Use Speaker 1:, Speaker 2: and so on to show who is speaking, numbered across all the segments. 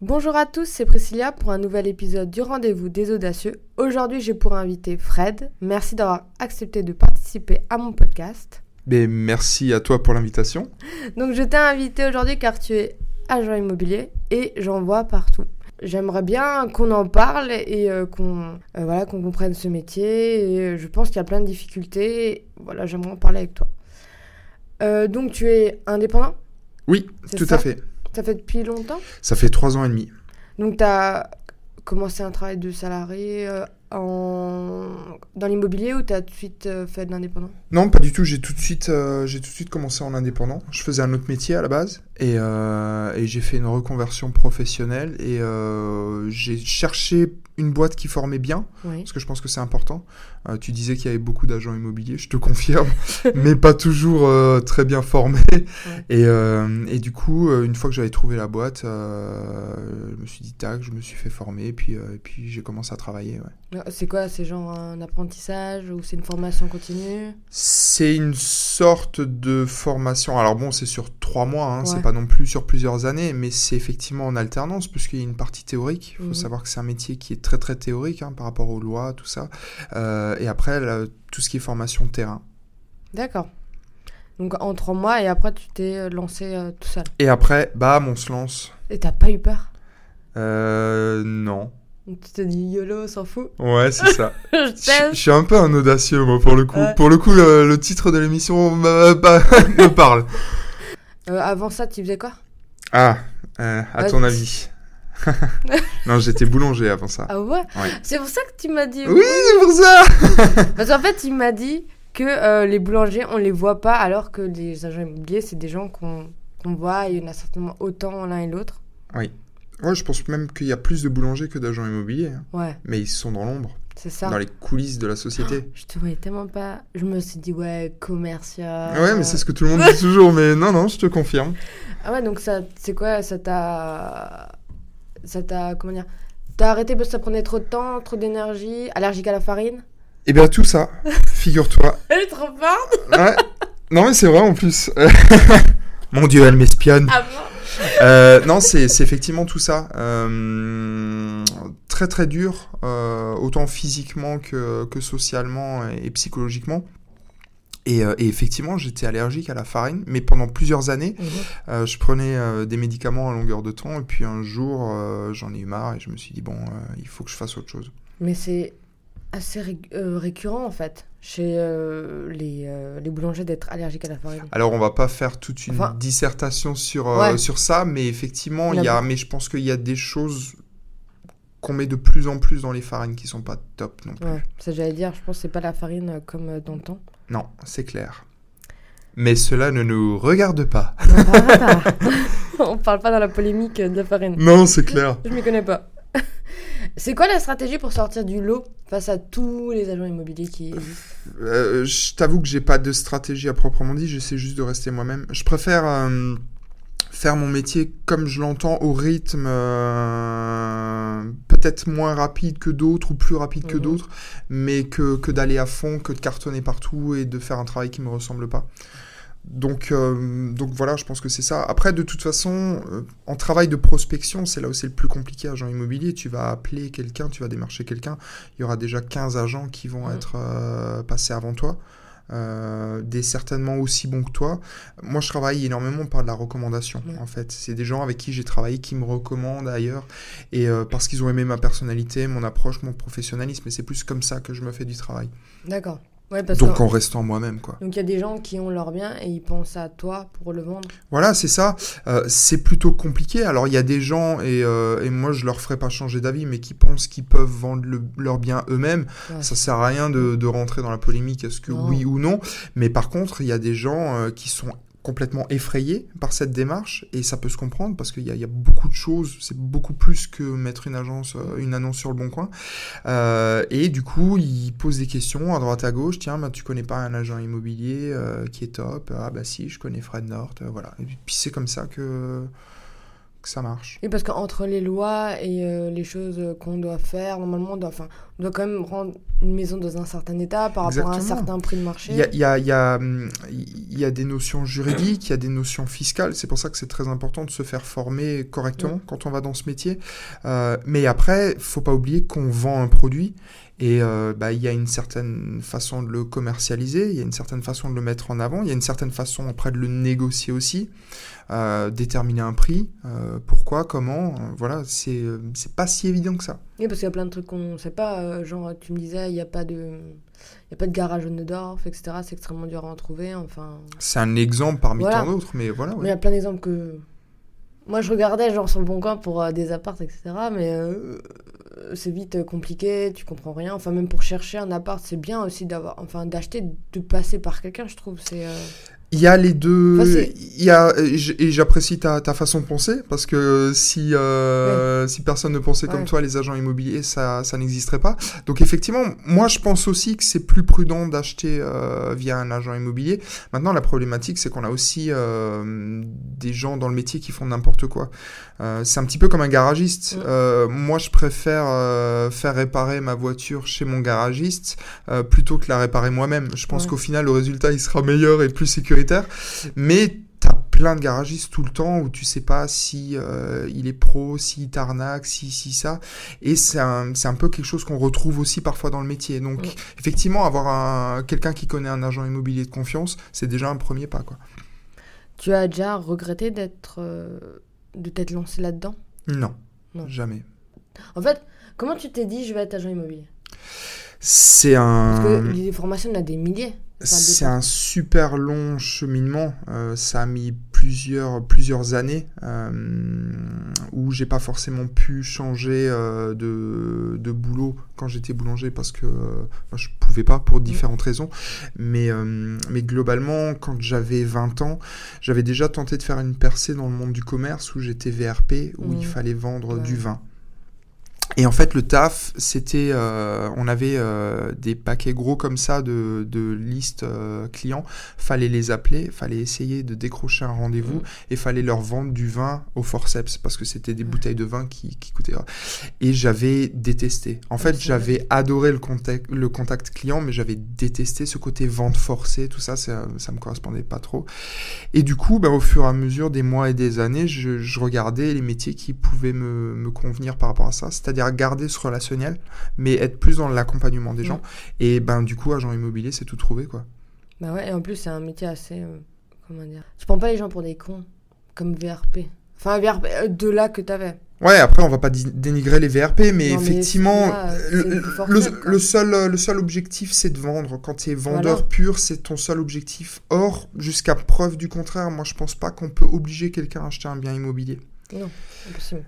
Speaker 1: Bonjour à tous, c'est Priscilla pour un nouvel épisode du Rendez-vous des Audacieux. Aujourd'hui, j'ai pour invité Fred. Merci d'avoir accepté de participer à mon podcast.
Speaker 2: Ben, merci à toi pour l'invitation.
Speaker 1: Donc, je t'ai invité aujourd'hui car tu es agent immobilier et j'en vois partout. J'aimerais bien qu'on en parle et euh, qu'on euh, voilà, qu'on comprenne ce métier. Et, euh, je pense qu'il y a plein de difficultés. Voilà, j'aimerais en parler avec toi. Donc, tu es indépendant?
Speaker 2: Oui, tout
Speaker 1: ça?
Speaker 2: à fait.
Speaker 1: Ça fait depuis longtemps?
Speaker 2: Ça fait trois ans et demi.
Speaker 1: Donc, tu as commencé un travail de salarié euh, en... dans l'immobilier ou tu as tout de suite euh, fait de l'indépendant?
Speaker 2: Non, pas du tout. J'ai tout de suite, euh, j'ai tout de suite commencé en indépendant. Je faisais un autre métier à la base et, euh, et j'ai fait une reconversion professionnelle et euh, j'ai cherché une boîte qui formait bien
Speaker 1: Oui.
Speaker 2: parce que je pense que c'est important. Euh, tu disais qu'il y avait beaucoup d'agents immobiliers, je te confirme, mais pas toujours très bien formés. Et, et du coup, une fois que j'avais trouvé la boîte, je me suis dit tac, je me suis fait former et puis, et puis j'ai commencé à travailler. ouais.
Speaker 1: C'est quoi C'est genre un apprentissage ou c'est une formation continue?
Speaker 2: C'est une sorte de formation. Alors bon, c'est sur trois mois, hein,
Speaker 1: Ouais.
Speaker 2: c'est pas non plus sur plusieurs années, mais c'est effectivement en alternance puisqu'il y a une partie théorique. Il faut
Speaker 1: Mhm.
Speaker 2: savoir que c'est un métier qui est très très théorique hein, par rapport aux lois, tout ça. Euh, et après, là, tout ce qui est formation de terrain.
Speaker 1: D'accord. Donc en trois mois et après tu t'es euh, lancé euh, tout seul.
Speaker 2: Et après, bam, on se lance.
Speaker 1: Et t'as pas eu peur?
Speaker 2: Euh, non.
Speaker 1: Tu t'es dit YOLO, s'en fout.
Speaker 2: Ouais, c'est ça.
Speaker 1: Je
Speaker 2: Je je suis un peu un audacieux, moi, pour le coup.
Speaker 1: Ouais.
Speaker 2: Pour le coup, le, le titre de l'émission me, me parle.
Speaker 1: Euh, avant ça, tu faisais quoi?
Speaker 2: Ah, euh, à ton avis Non, j'étais boulanger avant ça.
Speaker 1: Ah ouais,
Speaker 2: Ouais.
Speaker 1: C'est pour ça que tu m'as dit
Speaker 2: Oui, c'est pour ça
Speaker 1: Parce qu'en fait, il m'a dit que euh, les boulangers, on les voit pas, alors que les agents immobiliers, c'est des gens qu'on voit, et il y en a certainement autant l'un et l'autre.
Speaker 2: Ouais, je pense même qu'il y a plus de boulangers que d'agents immobiliers. hein.
Speaker 1: Ouais,
Speaker 2: Mais ils sont dans l'ombre,
Speaker 1: c'est ça.
Speaker 2: dans les coulisses de la société.
Speaker 1: Je te voyais tellement pas. Je me suis dit, ouais, commercial.
Speaker 2: Ouais, mais c'est ce que tout le monde dit toujours, mais non, non, je te confirme.
Speaker 1: Ah ouais, donc ça, c'est quoi Ça t'a. Ça t'a. Comment dire T'as arrêté parce que ça prenait trop de temps, trop d'énergie, allergique à la farine?
Speaker 2: Eh bien, tout ça, figure-toi.
Speaker 1: Elle est trop forte
Speaker 2: Ouais. Non, mais c'est vrai en plus. Mon Dieu, elle m'espionne.
Speaker 1: Ah bon?
Speaker 2: Euh, non, c'est effectivement tout ça. Euh, très très dur, euh, autant physiquement que, que socialement et, et psychologiquement. Et, et effectivement, j'étais allergique à la farine, mais pendant plusieurs années, euh, je prenais euh, des médicaments à longueur de temps. Et puis un jour, euh, j'en ai eu marre et je me suis dit, bon, il faut que je fasse autre chose.
Speaker 1: Mais c'est assez ré- euh, récurrent en fait, chez euh, les, euh, les boulangers d'être allergiques à la farine.
Speaker 2: Alors, on va pas faire toute une
Speaker 1: Enfin-
Speaker 2: dissertation sur,
Speaker 1: Ouais.
Speaker 2: sur ça, mais effectivement,
Speaker 1: Il y a
Speaker 2: mais je pense qu'il y a des choses qu'on met de plus en plus dans les farines qui sont pas top non plus.
Speaker 1: Ouais, ça j'allais dire, je pense que c'est pas la farine comme dans le temps.
Speaker 2: Non, c'est clair. Mais cela ne nous regarde pas.
Speaker 1: On parlera pas. On parle pas dans la polémique de la farine.
Speaker 2: Non, c'est clair.
Speaker 1: Je m'y connais pas. C'est quoi la stratégie pour sortir du lot face à tous les agents immobiliers qui existent
Speaker 2: Euh, je t'avoue que j'ai pas de stratégie à proprement dit, j'essaie juste de rester moi-même. Je préfère euh, faire mon métier comme je l'entends, au rythme euh, peut-être moins rapide que d'autres ou plus rapide que
Speaker 1: Mhm.
Speaker 2: d'autres, mais que, que d'aller à fond, que de cartonner partout et de faire un travail qui me ressemble pas. Donc, euh, donc voilà, je pense que c'est ça. Après, de toute façon, euh, en travail de prospection, c'est là où c'est le plus compliqué, agent immobilier. Tu vas appeler quelqu'un, tu vas démarcher quelqu'un. Il y aura déjà 15 agents qui vont être euh, passés avant toi. des certainement aussi bons que toi. Moi, je travaille énormément par de la recommandation, en fait. C'est des gens avec qui j'ai travaillé qui me recommandent ailleurs, et parce qu'ils ont aimé ma personnalité, mon approche, mon professionnalisme, et c'est plus comme ça que je me fais du travail.
Speaker 1: D'accord. Ouais, parce
Speaker 2: Donc
Speaker 1: que-
Speaker 2: en restant moi-même, quoi.
Speaker 1: Donc il y a des gens qui ont leur bien et ils pensent à toi pour le vendre.
Speaker 2: Voilà, c'est ça. Euh, c'est plutôt compliqué. Alors, il y a des gens, et, euh, et moi, je leur ferai pas changer d'avis, mais qui pensent qu'ils peuvent vendre le- leur bien eux-mêmes.
Speaker 1: Ouais.
Speaker 2: Ça sert à rien de, de rentrer dans la polémique, est-ce que
Speaker 1: Non.
Speaker 2: oui ou non. Mais par contre, il y a des gens euh, qui sont complètement effrayés par cette démarche, et ça peut se comprendre parce qu'il y, a- il y a beaucoup de choses, c'est beaucoup plus que mettre une, agence, euh, une annonce sur le bon coin. Euh, et du coup, ils posent des questions à droite à gauche. Tiens, bah, tu connais pas un agent immobilier euh, qui est top? Ah bah si, je connais Fred North, voilà. Et puis c'est comme ça que que ça marche.
Speaker 1: Et parce qu'entre les lois et euh, les choses qu'on doit faire, normalement, on doit, enfin, on doit quand même rendre une maison dans un certain état par rapport à un certain prix de marché.
Speaker 2: Il y a, y, a, y, a, y a, des notions juridiques, il y a des notions fiscales. C'est pour ça que c'est très important de se faire former correctement quand on va dans ce métier. Euh, mais après, faut pas oublier qu'on vend un produit et euh, bah, il y a une certaine façon de le commercialiser, il y a une certaine façon de le mettre en avant, il y a une certaine façon après de le négocier aussi, euh, déterminer un prix, euh, pourquoi, comment, voilà, c'est c'est pas si évident que ça.
Speaker 1: Oui, parce qu'il y a plein de trucs qu'on ne sait pas, genre tu me disais, il n'y a pas de... Il y a pas de garage au Neudorf, etc. C'est extrêmement dur à en trouver. Enfin...
Speaker 2: C'est un exemple parmi tant d'autres, mais voilà.
Speaker 1: Mais il y a plein d'exemples que. Moi, je regardais genre sur le bon coin pour des apparts, etc. Mais c'est vite compliqué, tu comprends rien. Enfin, même pour chercher un appart, c'est bien aussi d'avoir, enfin, d'acheter, de passer par quelqu'un, je trouve. C'est. Euh,
Speaker 2: il y a les deux. il y a, et j'apprécie ta, ta, façon de penser parce que si, euh, si personne ne pensait comme toi, les agents immobiliers, ça, ça n'existerait pas. Donc effectivement, moi je pense aussi que c'est plus prudent d'acheter euh, via un agent immobilier. Maintenant, la problématique, c'est qu'on a aussi euh, des gens dans le métier qui font n'importe quoi. Euh, c'est un petit peu comme un garagiste. Euh, moi, je préfère faire réparer ma voiture chez mon garagiste plutôt que la réparer moi-même. Je pense qu'au final, le résultat, il sera meilleur et plus sécurisé mais t'as plein de garagistes tout le temps où tu sais pas si euh, il est pro, si t'arnaque, si si ça. Et c'est un, un, peu quelque chose qu'on retrouve aussi parfois dans le métier. Donc effectivement, avoir quelqu'un qui connaît un agent immobilier de confiance, c'est déjà un premier pas quoi.
Speaker 1: Tu as déjà regretté d'être euh, de t'être lancé là-dedans?
Speaker 2: Non, non, jamais.
Speaker 1: En fait, comment tu t'es dit je vais être agent immobilier?
Speaker 2: C'est un.
Speaker 1: Parce que les formations, on a des milliers.
Speaker 2: C'est un super long cheminement. Euh, ça a mis plusieurs, plusieurs années euh, où j'ai pas forcément pu changer euh, de, de, boulot quand j'étais boulanger parce que je pouvais pas pour différentes raisons. Mais, mais globalement, quand j'avais 20 ans, j'avais déjà tenté de faire une percée dans le monde du commerce où j'étais VRP, où il fallait vendre du vin. Et en fait, le taf, c'était, euh, on avait euh, des paquets gros comme ça de, de listes euh, clients. Fallait les appeler, fallait essayer de décrocher un rendez-vous mmh. et fallait leur vendre du vin au forceps parce que c'était des mmh. bouteilles de vin qui, qui coûtaient. Et j'avais détesté. En fait, j'avais adoré le contact, le contact client, mais j'avais détesté ce côté vente forcée, tout ça, ça, ça me correspondait pas trop. Et du coup, ben, au fur et à mesure des mois et des années, je, je regardais les métiers qui pouvaient me, me convenir par rapport à ça, c'est-à-dire garder ce relationnel, mais être plus dans l'accompagnement des gens. Et ben du coup, agent immobilier, c'est tout trouvé quoi.
Speaker 1: Bah ouais, et en plus, c'est un métier assez. Euh, comment dire Tu prends pas les gens pour des cons, comme VRP. Enfin, VRP, euh, de là que t'avais.
Speaker 2: Ouais, après, on va pas dénigrer les VRP, mais effectivement, le, seul, le seul objectif, c'est de vendre. Quand tu es vendeur pur, c'est ton seul objectif. Or, jusqu'à preuve du contraire, moi, je pense pas qu'on peut obliger quelqu'un à acheter un bien immobilier.
Speaker 1: Non, impossible.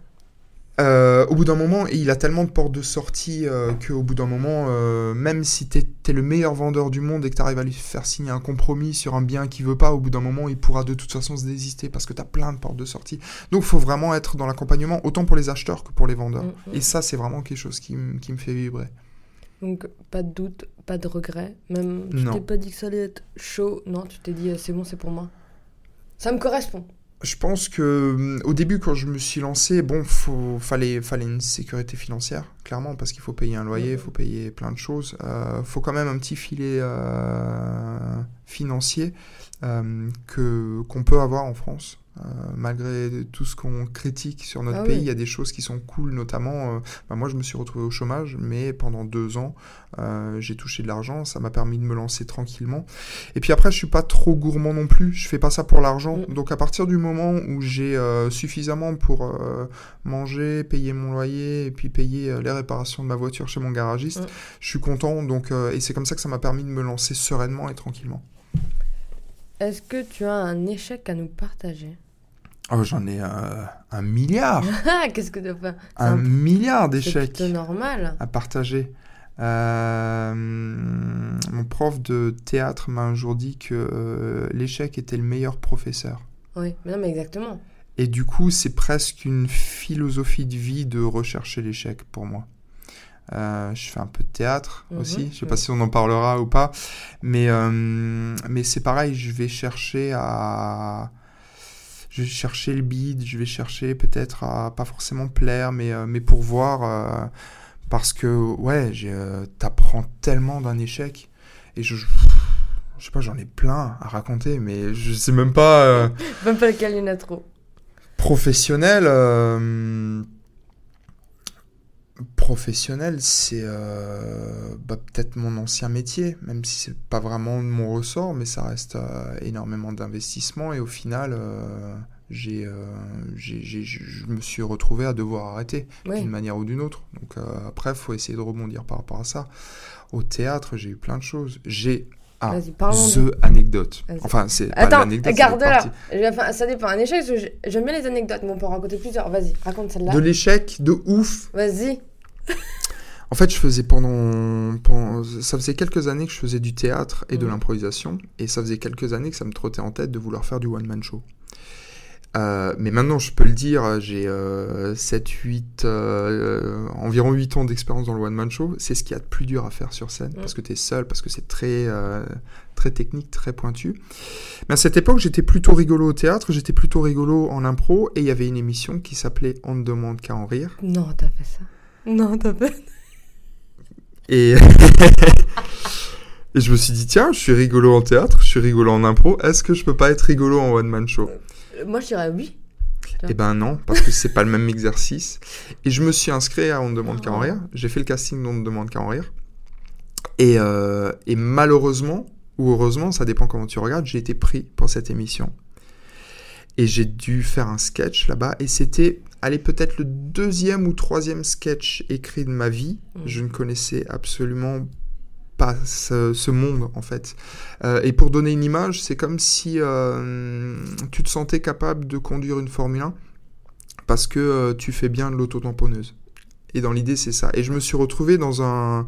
Speaker 2: Euh, au bout d'un moment, il a tellement de portes de sortie euh, qu'au bout d'un moment, euh, même si tu es, le meilleur vendeur du monde et que tu arrives à lui faire signer un compromis sur un bien qu'il veut pas, au bout d'un moment, il pourra de toute façon se désister parce que tu as plein de portes de sortie. Donc, il faut vraiment être dans l'accompagnement, autant pour les acheteurs que pour les vendeurs. Mm, mm. Et ça, c'est vraiment quelque chose qui, me fait vibrer.
Speaker 1: Donc, pas de doute, pas de regret. Même, tu t'es pas dit que ça allait être chaud. Non, tu t'es dit, c'est bon, c'est pour moi. Ça me correspond
Speaker 2: je pense que hum, au début, quand je me suis lancé, bon, faut, fallait, fallait une sécurité financière, clairement, parce qu'il faut payer un loyer, il faut payer plein de choses. Euh, faut quand même un petit filet euh, financier euh, que qu'on peut avoir en France. Euh, malgré tout ce qu'on critique sur notre ah pays, il y a des choses qui sont cool, notamment, euh, bah, moi je me suis retrouvé au chômage, mais pendant deux ans, euh, j'ai touché de l'argent, ça m'a permis de me lancer tranquillement. Et puis après, je suis pas trop gourmand non plus, je fais pas ça pour l'argent. Mm. Donc à partir du moment où j'ai suffisamment pour manger, payer mon loyer et puis payer les réparations de ma voiture chez mon garagiste, mm. je suis content. Donc, et c'est comme ça que ça m'a permis de me lancer sereinement et tranquillement.
Speaker 1: Est-ce que tu as un échec à nous partager?
Speaker 2: Oh, j'en ai un, milliard.
Speaker 1: Qu'est-ce que tu
Speaker 2: as un, milliard d'échecs.
Speaker 1: C'est normal.
Speaker 2: À partager. Euh, mon prof de théâtre m'a un jour dit que euh, l'échec était le meilleur professeur.
Speaker 1: Oui, mais non, mais exactement.
Speaker 2: Et du coup, c'est presque une philosophie de vie de rechercher l'échec pour moi. Euh, je fais un peu de théâtre mhm. aussi. Je sais pas si on en parlera ou pas, mais mais c'est pareil. Je vais chercher à je vais chercher le bide, je vais chercher peut-être à pas forcément plaire, mais, euh, mais pour voir. euh, parce que, ouais, euh, t'apprends tellement d'un échec. Et je. Je sais pas, j'en ai plein à raconter, mais je sais même pas. euh,
Speaker 1: Même pas lequel il y en a trop.
Speaker 2: professionnel. Professionnel, c'est euh, bah, peut-être mon ancien métier, même si c'est pas vraiment mon ressort, mais ça reste euh, énormément d'investissement et au final, euh, j'ai, euh, je me suis retrouvé à devoir arrêter d'une manière ou d'une autre. Donc après, il faut essayer de rebondir par rapport à ça. Au théâtre, j'ai eu plein de choses. J'ai ah, the anecdote. Enfin, c'est
Speaker 1: Attends,
Speaker 2: partie.
Speaker 1: Enfin, ça dépend. Un échec, j'aime bien les anecdotes, mais on peut en raconter plusieurs. Vas-y, raconte celle-là.
Speaker 2: De l'échec, de ouf,
Speaker 1: Vas-y.
Speaker 2: En fait, je faisais pendant, pendant- Ça faisait quelques années que je faisais du théâtre et de
Speaker 1: Mhm.
Speaker 2: l'improvisation, et ça faisait quelques années que ça me trottait en tête de vouloir faire du one-man show. Euh, mais maintenant, je peux le dire, j'ai euh, 7, 8, euh, environ 8 ans d'expérience dans le one-man show. C'est ce qu'il y a de plus dur à faire sur scène, parce que tu es seul, parce que c'est très, euh, très technique, très pointu. Mais à cette époque, j'étais plutôt rigolo au théâtre, j'étais plutôt rigolo en impro, et il y avait une émission qui s'appelait On ne demande qu'à en rire.
Speaker 1: Non, t'as fait ça. Non, t'as fait.
Speaker 2: Et... et je me suis dit, tiens, je suis rigolo en théâtre, je suis rigolo en impro, est-ce que je peux pas être rigolo en one-man show?
Speaker 1: Euh, Moi, je dirais oui.
Speaker 2: Eh ben non, parce que c'est pas le même exercice. Et je me suis inscrit à On ne demande qu'à en
Speaker 1: Oh.
Speaker 2: rire. J'ai fait le casting d'On ne demande qu'à en rire. Et, euh, et malheureusement, ou heureusement, ça dépend comment tu regardes, j'ai été pris pour cette émission. Et j'ai dû faire un sketch là-bas. Et c'était, allez, peut-être le deuxième ou troisième sketch écrit de ma vie.
Speaker 1: Mhm.
Speaker 2: Je ne connaissais absolument pas ce, ce monde, en fait. Euh, et pour donner une image, c'est comme si euh, tu te sentais capable de conduire une Formule 1 parce que euh, tu fais bien de l'auto-tamponneuse. Et dans l'idée, c'est ça. Et je me suis retrouvé dans un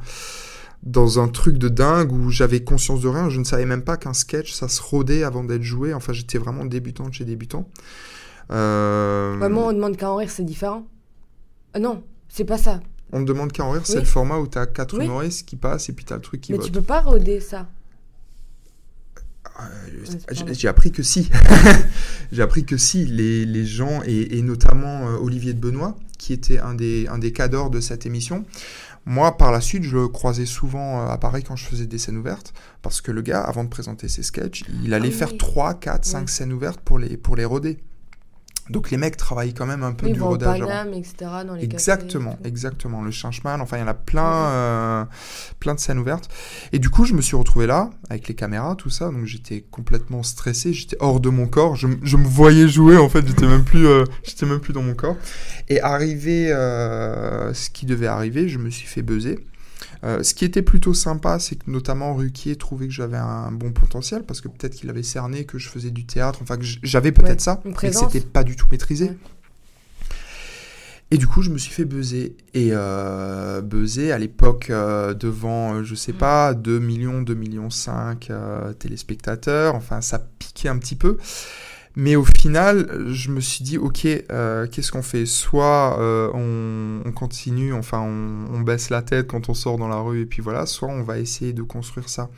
Speaker 2: dans un truc de dingue où j'avais conscience de rien. Je ne savais même pas qu'un sketch, ça se rodait avant d'être joué. Enfin, j'étais vraiment débutant de chez débutant. Euh,
Speaker 1: Vraiment, on demande qu'à en rire, c'est différent. Ah non, c'est pas ça.
Speaker 2: On me demande qu'à en rire, c'est le format où tu as quatre
Speaker 1: Oui.
Speaker 2: humoristes qui passent et puis tu as le truc qui
Speaker 1: mais
Speaker 2: vote.
Speaker 1: tu peux pas roder ça.
Speaker 2: Euh, j'ai- appris que si. J'ai appris que si. Les, les gens, et, et notamment euh, Olivier de Benoît, qui était un des, un des cadors de cette émission, moi, par la suite, je le croisais souvent euh, à Paris quand je faisais des scènes ouvertes, parce que le gars, avant de présenter ses sketchs, il allait
Speaker 1: Ah
Speaker 2: faire
Speaker 1: oui.
Speaker 2: 3, 4, 5
Speaker 1: Ouais.
Speaker 2: scènes ouvertes pour les, pour les roder. Donc les mecs travaillent quand même un peu
Speaker 1: Oui,
Speaker 2: du rodage avant.
Speaker 1: Etc. Dans les
Speaker 2: Exactement, exactement. Le Changeman, enfin, il y en a plein, euh, plein de scènes ouvertes. Et du coup, je me suis retrouvé là, avec les caméras, tout ça. Donc, j'étais complètement stressé, j'étais hors de mon corps. Je me voyais jouer, en fait, j'étais même plus, euh, j'étais même plus dans mon corps. Et arrivé, euh, ce qui devait arriver, je me suis fait buzzer. Euh, ce qui était plutôt sympa, c'est que notamment Ruquier trouvait que j'avais un bon potentiel, parce que peut-être qu'il avait cerné que je faisais du théâtre, enfin que j'avais peut-être
Speaker 1: Ouais,
Speaker 2: ça, mais que c'était pas du tout maîtrisé.
Speaker 1: Ouais.
Speaker 2: Et du coup, je me suis fait buzzer. Et euh, buzzer à l'époque euh, devant, euh, je sais
Speaker 1: Mm.
Speaker 2: pas, 2 millions, 2 millions 5 euh, téléspectateurs. Enfin, ça piquait un petit peu. Mais au final, je me suis dit, ok, euh, qu'est-ce qu'on fait? Soit euh, on, on continue, enfin, on, on baisse la tête quand on sort dans la rue, et puis voilà, soit on va essayer de construire ça.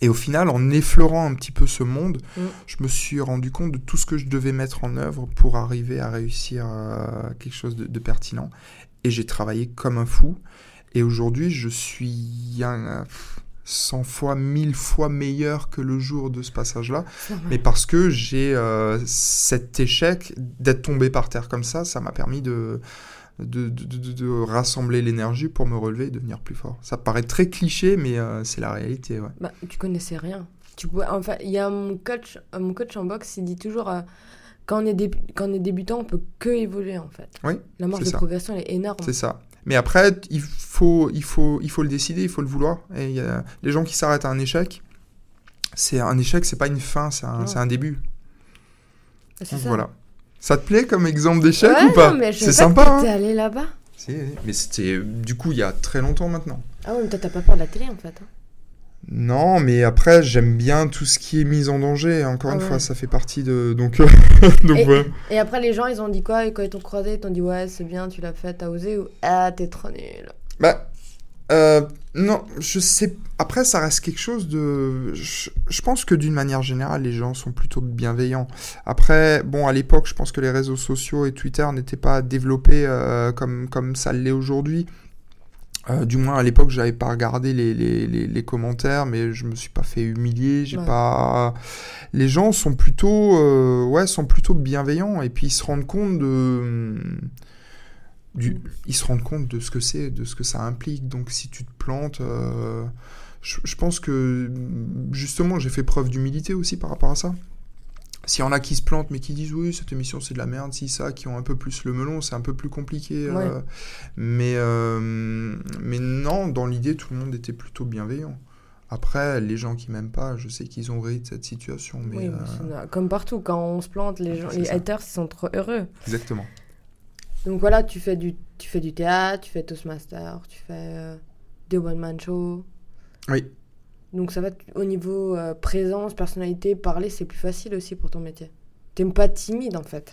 Speaker 2: Et au final, en effleurant un petit peu ce monde,
Speaker 1: Mm.
Speaker 2: je me suis rendu compte de tout ce que je devais mettre en œuvre pour arriver à réussir euh, quelque chose de, de pertinent. Et j'ai travaillé comme un fou. Et aujourd'hui, je suis un, 100 fois, 1000 fois meilleur que le jour de ce passage-là. Mais parce que j'ai euh, cet échec d'être tombé par terre comme ça, ça m'a permis de, de, de- de- rassembler l'énergie pour me relever et devenir plus fort. Ça paraît très cliché, mais euh, c'est la réalité. Ouais.
Speaker 1: Bah, tu connaissais rien. Tu pouvais, enfin, il y a mon coach, euh, mon coach en boxe, il dit toujours euh, quand on est dé- quand on est débutant, on peut que évoluer en fait.
Speaker 2: Oui,
Speaker 1: La marge de
Speaker 2: ça.
Speaker 1: progression elle est énorme.
Speaker 2: C'est ça. Mais après, il faut, il, faut, il faut le décider, il faut le vouloir. Et il y a les gens qui s'arrêtent à un échec, c'est un échec, c'est pas une fin, c'est un, début. Donc
Speaker 1: ça.
Speaker 2: voilà. Ça te plaît comme exemple d'échec
Speaker 1: Ouais,
Speaker 2: ou pas C'est sympa. hein
Speaker 1: allé là-bas.
Speaker 2: Mais c'était du coup il y a très longtemps maintenant.
Speaker 1: Ah ouais, mais toi t'as pas peur de la télé en fait. hein.
Speaker 2: Non, mais après j'aime bien tout ce qui est mise en danger. Encore
Speaker 1: Ah
Speaker 2: une
Speaker 1: ouais.
Speaker 2: fois, ça fait partie de donc euh, donc
Speaker 1: Et-
Speaker 2: voilà.
Speaker 1: Et après les gens ils ont dit quoi? Et quand ils t'ont croisé ils t'ont dit ouais c'est bien tu l'as fait t'as osé ou ah t'es trop nul.
Speaker 2: Bah Euh, non, je sais. Après, ça reste quelque chose de. Je, je pense que d'une manière générale, les gens sont plutôt bienveillants. Après, bon, à l'époque, je pense que les réseaux sociaux et Twitter n'étaient pas développés euh, comme, comme ça l'est aujourd'hui. Euh, du moins à l'époque, j'avais pas regardé les, les, les, les commentaires, mais je me suis pas fait humilier. J'ai
Speaker 1: Ouais.
Speaker 2: pas. Les gens sont plutôt, euh, ouais, sont plutôt bienveillants et puis ils se rendent compte de, du, ils se rendent compte de ce que c'est, de ce que ça implique. Donc si tu te plantes, euh, je, je pense que justement j'ai fait preuve d'humilité aussi par rapport à ça. S'il y en a qui se plantent mais qui disent oui cette émission c'est de la merde, si ça, qui ont un peu plus le melon, c'est un peu plus compliqué. euh, mais, euh, mais non, dans l'idée tout le monde était plutôt bienveillant. Après, les gens qui m'aiment pas, je sais qu'ils ont ri de cette situation, mais
Speaker 1: Oui,
Speaker 2: euh,
Speaker 1: comme partout, quand on se plante, les, gens,
Speaker 2: C'est
Speaker 1: les
Speaker 2: ça.
Speaker 1: haters, ils sont trop heureux.
Speaker 2: exactement.
Speaker 1: Donc voilà, tu fais du, tu fais du théâtre, tu fais Toastmaster, tu fais des one-man shows.
Speaker 2: Oui.
Speaker 1: Donc ça va, au niveau euh, présence, personnalité, parler, c'est plus facile aussi pour ton métier. T'aimes pas timide en fait.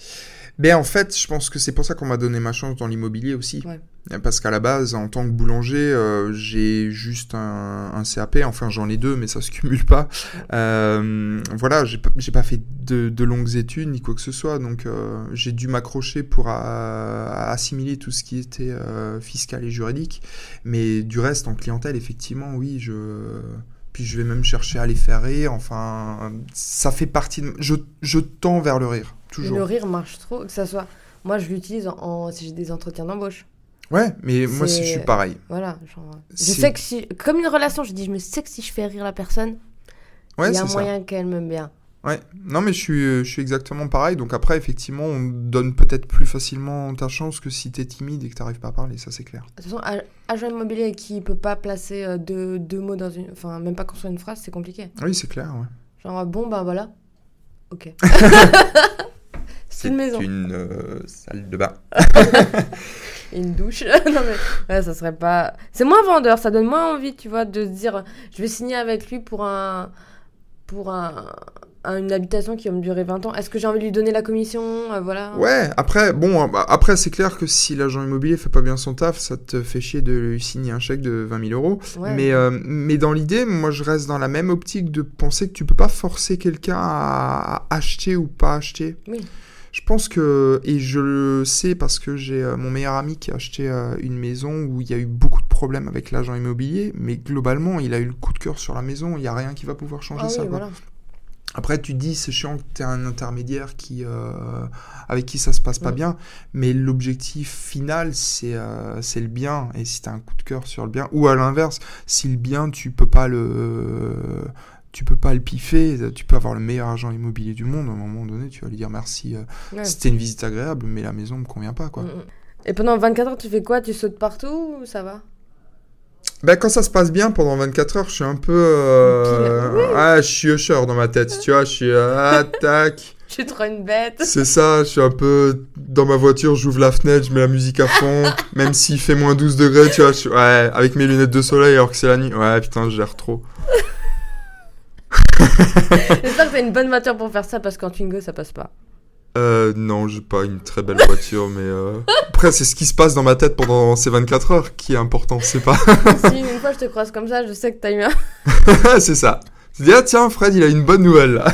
Speaker 2: Ben en fait, je pense que c'est pour ça qu'on m'a donné ma chance dans l'immobilier aussi.
Speaker 1: Ouais.
Speaker 2: Parce qu'à la base, en tant que boulanger, euh, j'ai juste un, un CAP. Enfin, j'en ai deux, mais ça se cumule pas. Euh, voilà, j'ai pas, pas fait de, de longues études ni quoi que ce soit. Donc, j'ai dû m'accrocher pour assimiler tout ce qui était fiscal et juridique. Mais du reste, en clientèle, effectivement, oui, je. Puis je vais même chercher à les faire rire. Enfin, ça fait partie de. Je, je tends vers le rire, toujours.
Speaker 1: Le rire marche trop, que ça soit. Moi, je l'utilise en, en- si j'ai des entretiens d'embauche.
Speaker 2: Ouais, mais moi, si je suis pareil.
Speaker 1: Voilà. Genre, je sais que si. Comme une relation, je dis, je me sais que si je fais rire la personne,
Speaker 2: Ouais,
Speaker 1: il y a moyen qu'elle m'aime bien.
Speaker 2: Ouais, non mais je suis, euh, je suis exactement pareil. Donc après, effectivement, on donne peut-être plus facilement ta chance que si t'es timide et que t'arrives pas à parler, ça c'est clair.
Speaker 1: De toute façon, agent immobilier qui peut pas placer euh, deux, deux mots dans une. Enfin, même pas construire une phrase, c'est compliqué.
Speaker 2: Oui, c'est clair, ouais.
Speaker 1: Genre, bon, ben voilà. Ok. c'est une maison.
Speaker 2: une euh, salle de bain.
Speaker 1: Une douche. non, mais. Ouais, ça serait pas. C'est moins vendeur, ça donne moins envie, tu vois, de se dire, je vais signer avec lui pour un. Pour un. Un- une habitation qui va me durer 20 ans. Est-ce que j'ai envie de lui donner la commission Euh, Voilà.
Speaker 2: Ouais, après, bon, bah, après c'est clair que si l'agent immobilier fait pas bien son taf, ça te fait chier de lui signer un chèque de 20 000 euros.
Speaker 1: Ouais.
Speaker 2: Mais, euh, mais dans l'idée, moi je reste dans la même optique de penser que tu peux pas forcer quelqu'un à, acheter ou pas acheter.
Speaker 1: Oui.
Speaker 2: Je pense que, et je le sais parce que j'ai euh, mon meilleur ami qui a acheté euh, une maison où il y a eu beaucoup de problèmes avec l'agent immobilier, mais globalement, il a eu le coup de cœur sur la maison, il n'y a rien qui va pouvoir changer
Speaker 1: Ah
Speaker 2: ça.
Speaker 1: oui,
Speaker 2: quoi.
Speaker 1: voilà.
Speaker 2: Après, tu dis, c'est chiant que tu un intermédiaire qui, euh, avec qui ça se passe pas
Speaker 1: Mm.
Speaker 2: bien, mais l'objectif final, c'est euh, le bien. Et si tu as un coup de cœur sur le bien, ou à l'inverse, si le bien, tu peux pas le. Tu peux pas le piffer, tu peux avoir le meilleur agent immobilier du monde, à un moment donné, tu vas lui dire merci, euh,
Speaker 1: Ouais.
Speaker 2: c'était une visite agréable, mais la maison me convient pas, quoi.
Speaker 1: Mm, mm. Et pendant 24 heures, tu fais quoi? Tu sautes partout ou ça va?
Speaker 2: Ben, quand ça se passe bien pendant 24 heures, je suis un peu. euh, Ah, je suis usher dans ma tête, tu vois, je suis. Ah, tac.
Speaker 1: Je suis trop une bête.
Speaker 2: C'est ça, je suis un peu dans ma voiture, j'ouvre la fenêtre, je mets la musique à fond, même s'il fait moins 12 degrés, tu vois, je suis- ouais, avec mes lunettes de soleil alors que c'est la nuit. Ouais, putain, je gère trop.
Speaker 1: J'espère que t'as une bonne voiture pour faire ça parce qu'en Twingo, ça passe pas.
Speaker 2: Euh, non, j'ai pas une très belle voiture, mais euh... après, c'est ce qui se passe dans ma tête pendant ces 24 heures qui est important, c'est pas.
Speaker 1: si une fois je te croise comme ça, je sais que t'as eu un.
Speaker 2: c'est ça. Tu dis, ah tiens, Fred, il a une bonne nouvelle là.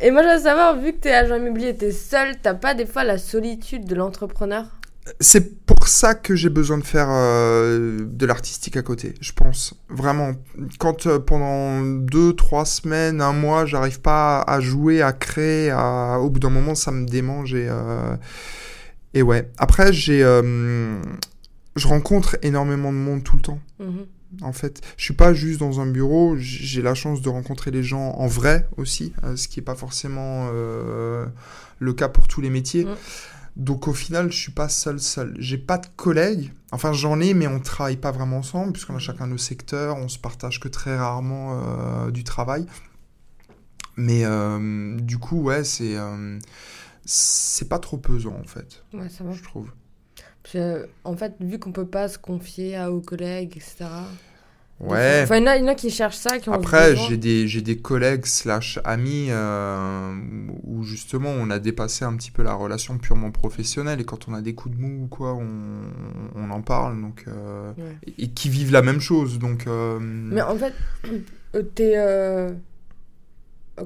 Speaker 1: Et moi, je veux savoir, vu que t'es agent immobilier, t'es seul, t'as pas des fois la solitude de l'entrepreneur?
Speaker 2: C'est pour ça que j'ai besoin de faire euh, de l'artistique à côté, je pense. Vraiment. Quand euh, pendant deux, trois semaines, un mois, j'arrive pas à jouer, à créer, à... au bout d'un moment, ça me démange et, euh, et ouais. Après, j'ai, je rencontre énormément de monde tout le temps.
Speaker 1: Mhm.
Speaker 2: En fait, je suis pas juste dans un bureau, j'ai la chance de rencontrer les gens en vrai aussi, ce qui est pas forcément le cas pour tous les métiers.
Speaker 1: Mm.
Speaker 2: Donc au final, je suis pas seul seul. J'ai pas de collègues. Enfin, j'en ai, mais on travaille pas vraiment ensemble puisqu'on a chacun nos secteurs. On se partage que très rarement euh, du travail. Mais euh, du coup, ouais, c'est euh, c'est pas trop pesant en fait,
Speaker 1: Ouais, ça va.
Speaker 2: je trouve.
Speaker 1: En fait, vu qu'on peut pas se confier à aux collègues, etc.,
Speaker 2: Ouais.
Speaker 1: Enfin, il y, en a, il y en a qui cherchent ça, qui ont
Speaker 2: Après, j'ai des, j'ai des collègues slash amis euh, où justement on a dépassé un petit peu la relation purement professionnelle et quand on a des coups de mou ou quoi, on, on en parle donc euh,
Speaker 1: Ouais.
Speaker 2: et, et qui vivent la même chose donc. euh,
Speaker 1: Mais en fait, t'es.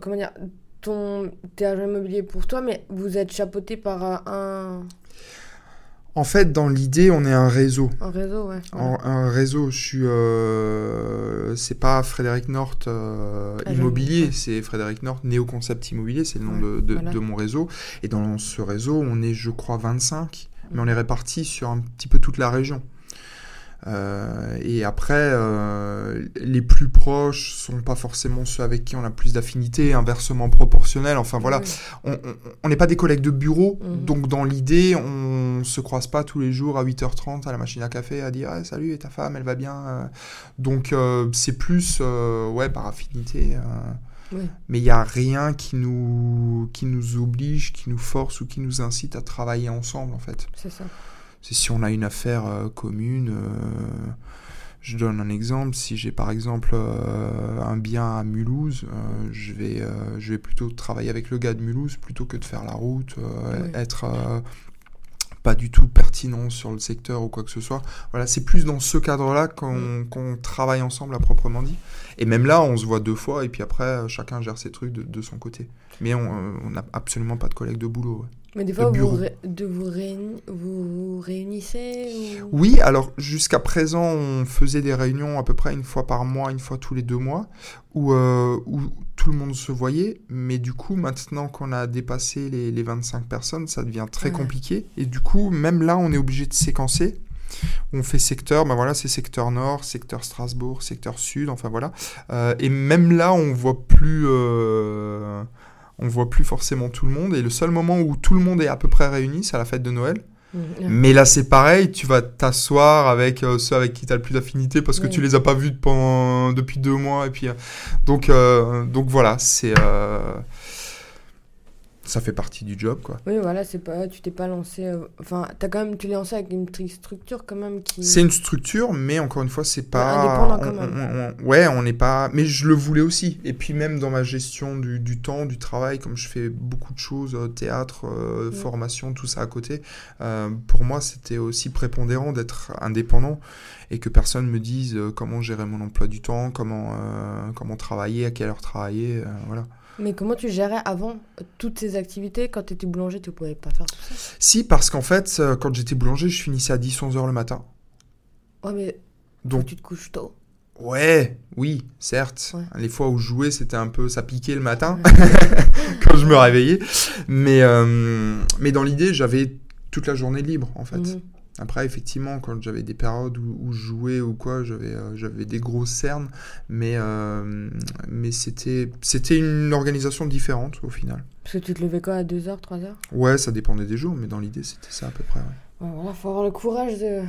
Speaker 1: comment dire T'es agent immobilier pour toi, mais vous êtes chapeauté par un,
Speaker 2: En fait, dans l'idée, on est un réseau.
Speaker 1: un réseau, ouais.
Speaker 2: En- un réseau, je suis. euh, c'est pas Frédéric North euh,
Speaker 1: Ah,
Speaker 2: Immobilier, c'est Frédéric North Néo-Concept Immobilier, c'est le nom
Speaker 1: Ouais,
Speaker 2: de, de-
Speaker 1: voilà.
Speaker 2: de mon réseau. Et dans ce réseau, on est, je crois, 25, mais on est répartis sur un petit peu toute la région. Euh, et après, euh, les plus proches sont pas forcément ceux avec qui on a plus d'affinité, inversement proportionnel. Enfin voilà, on- n'est pas des collègues de bureau,
Speaker 1: Mhm.
Speaker 2: donc dans l'idée, on se croise pas tous les jours à 8h30 à la machine à café à dire Ah, salut et ta femme elle va bien? Euh. donc euh, c'est plus ouais par affinité
Speaker 1: Oui.
Speaker 2: mais il y a rien qui nous qui nous oblige qui nous force ou qui nous incite à travailler ensemble en fait
Speaker 1: C'est ça.
Speaker 2: C'est si on a une affaire euh, commune. euh, je donne un exemple. Si j'ai par exemple euh, un bien à Mulhouse, je, vais, je vais plutôt travailler avec le gars de Mulhouse plutôt que de faire la route,
Speaker 1: Oui.
Speaker 2: être pas du tout pertinent sur le secteur ou quoi que ce soit. Voilà, c'est plus dans ce cadre-là qu'on qu'on travaille ensemble à proprement dit. Et même là, on se voit deux fois et puis après, euh, chacun gère ses trucs de, de son côté. Mais on euh, n'a absolument pas de collègues de boulot. ouais.
Speaker 1: Mais des
Speaker 2: De
Speaker 1: fois, vous,
Speaker 2: bureau.
Speaker 1: ré- de vous, vous vous réunissez ou...
Speaker 2: Oui, alors jusqu'à présent, on faisait des réunions à peu près une fois par mois, une fois tous les deux mois, où, euh, où tout le monde se voyait. Mais du coup, maintenant qu'on a dépassé les, les 25 personnes, ça devient très
Speaker 1: Ouais.
Speaker 2: compliqué. Et du coup, même là, on est obligé de séquencer. On fait secteur, ben voilà, c'est secteur nord, secteur Strasbourg, secteur sud, enfin voilà. Euh, et même là, on voit plus, euh, on voit plus forcément tout le monde. Et le seul moment où tout le monde est à peu près réuni, c'est à la fête de Noël.
Speaker 1: Mhm.
Speaker 2: Mais là, c'est pareil, tu vas t'asseoir avec euh, ceux avec qui tu as le plus d'affinité parce que
Speaker 1: Ouais.
Speaker 2: tu les as pas vus pendant, depuis deux mois. Et puis, donc, donc voilà, c'est. Ça fait partie du job, quoi.
Speaker 1: Oui, voilà, c'est pas, tu t'es pas lancé. euh, Enfin, t'as quand même, tu l'es lancé avec une structure quand même qui.
Speaker 2: C'est une structure, mais encore une fois, c'est pas.
Speaker 1: indépendant quand
Speaker 2: on-
Speaker 1: même.
Speaker 2: on- on- ouais, on n'est pas. Mais je le voulais aussi. Et puis même dans ma gestion du, du temps, du travail, comme je fais beaucoup de choses, euh, théâtre, euh,
Speaker 1: Mm.
Speaker 2: formation, tout ça à côté, euh, pour moi, c'était aussi prépondérant d'être indépendant et que personne me dise comment gérer mon emploi du temps, comment, comment travailler, à quelle heure travailler, voilà.
Speaker 1: Mais comment tu gérais avant toutes ces activités? Quand tu étais boulanger, tu pouvais pas faire tout ça
Speaker 2: Si, parce qu'en fait, euh, quand j'étais boulanger, je finissais à 10-11 heures le matin.
Speaker 1: Ouais, mais
Speaker 2: Donc
Speaker 1: tu te couches tôt.
Speaker 2: Ouais, oui, certes.
Speaker 1: Ouais.
Speaker 2: Les fois où je jouais, c'était un peu, ça piquait le matin quand je me réveillais. Mais, euh, mais dans l'idée, j'avais toute la journée libre en fait.
Speaker 1: Mhm.
Speaker 2: Après, effectivement, quand j'avais des périodes où, où je jouais ou quoi, j'avais euh, j'avais des grosses cernes, mais, euh, mais c'était c'était une organisation différente au final.
Speaker 1: Parce que tu te levais quoi à 2h, 3h
Speaker 2: Ouais, ça dépendait des jours, mais dans l'idée, c'était ça à peu près. ouais.
Speaker 1: Ouais, voilà, faut avoir le courage de,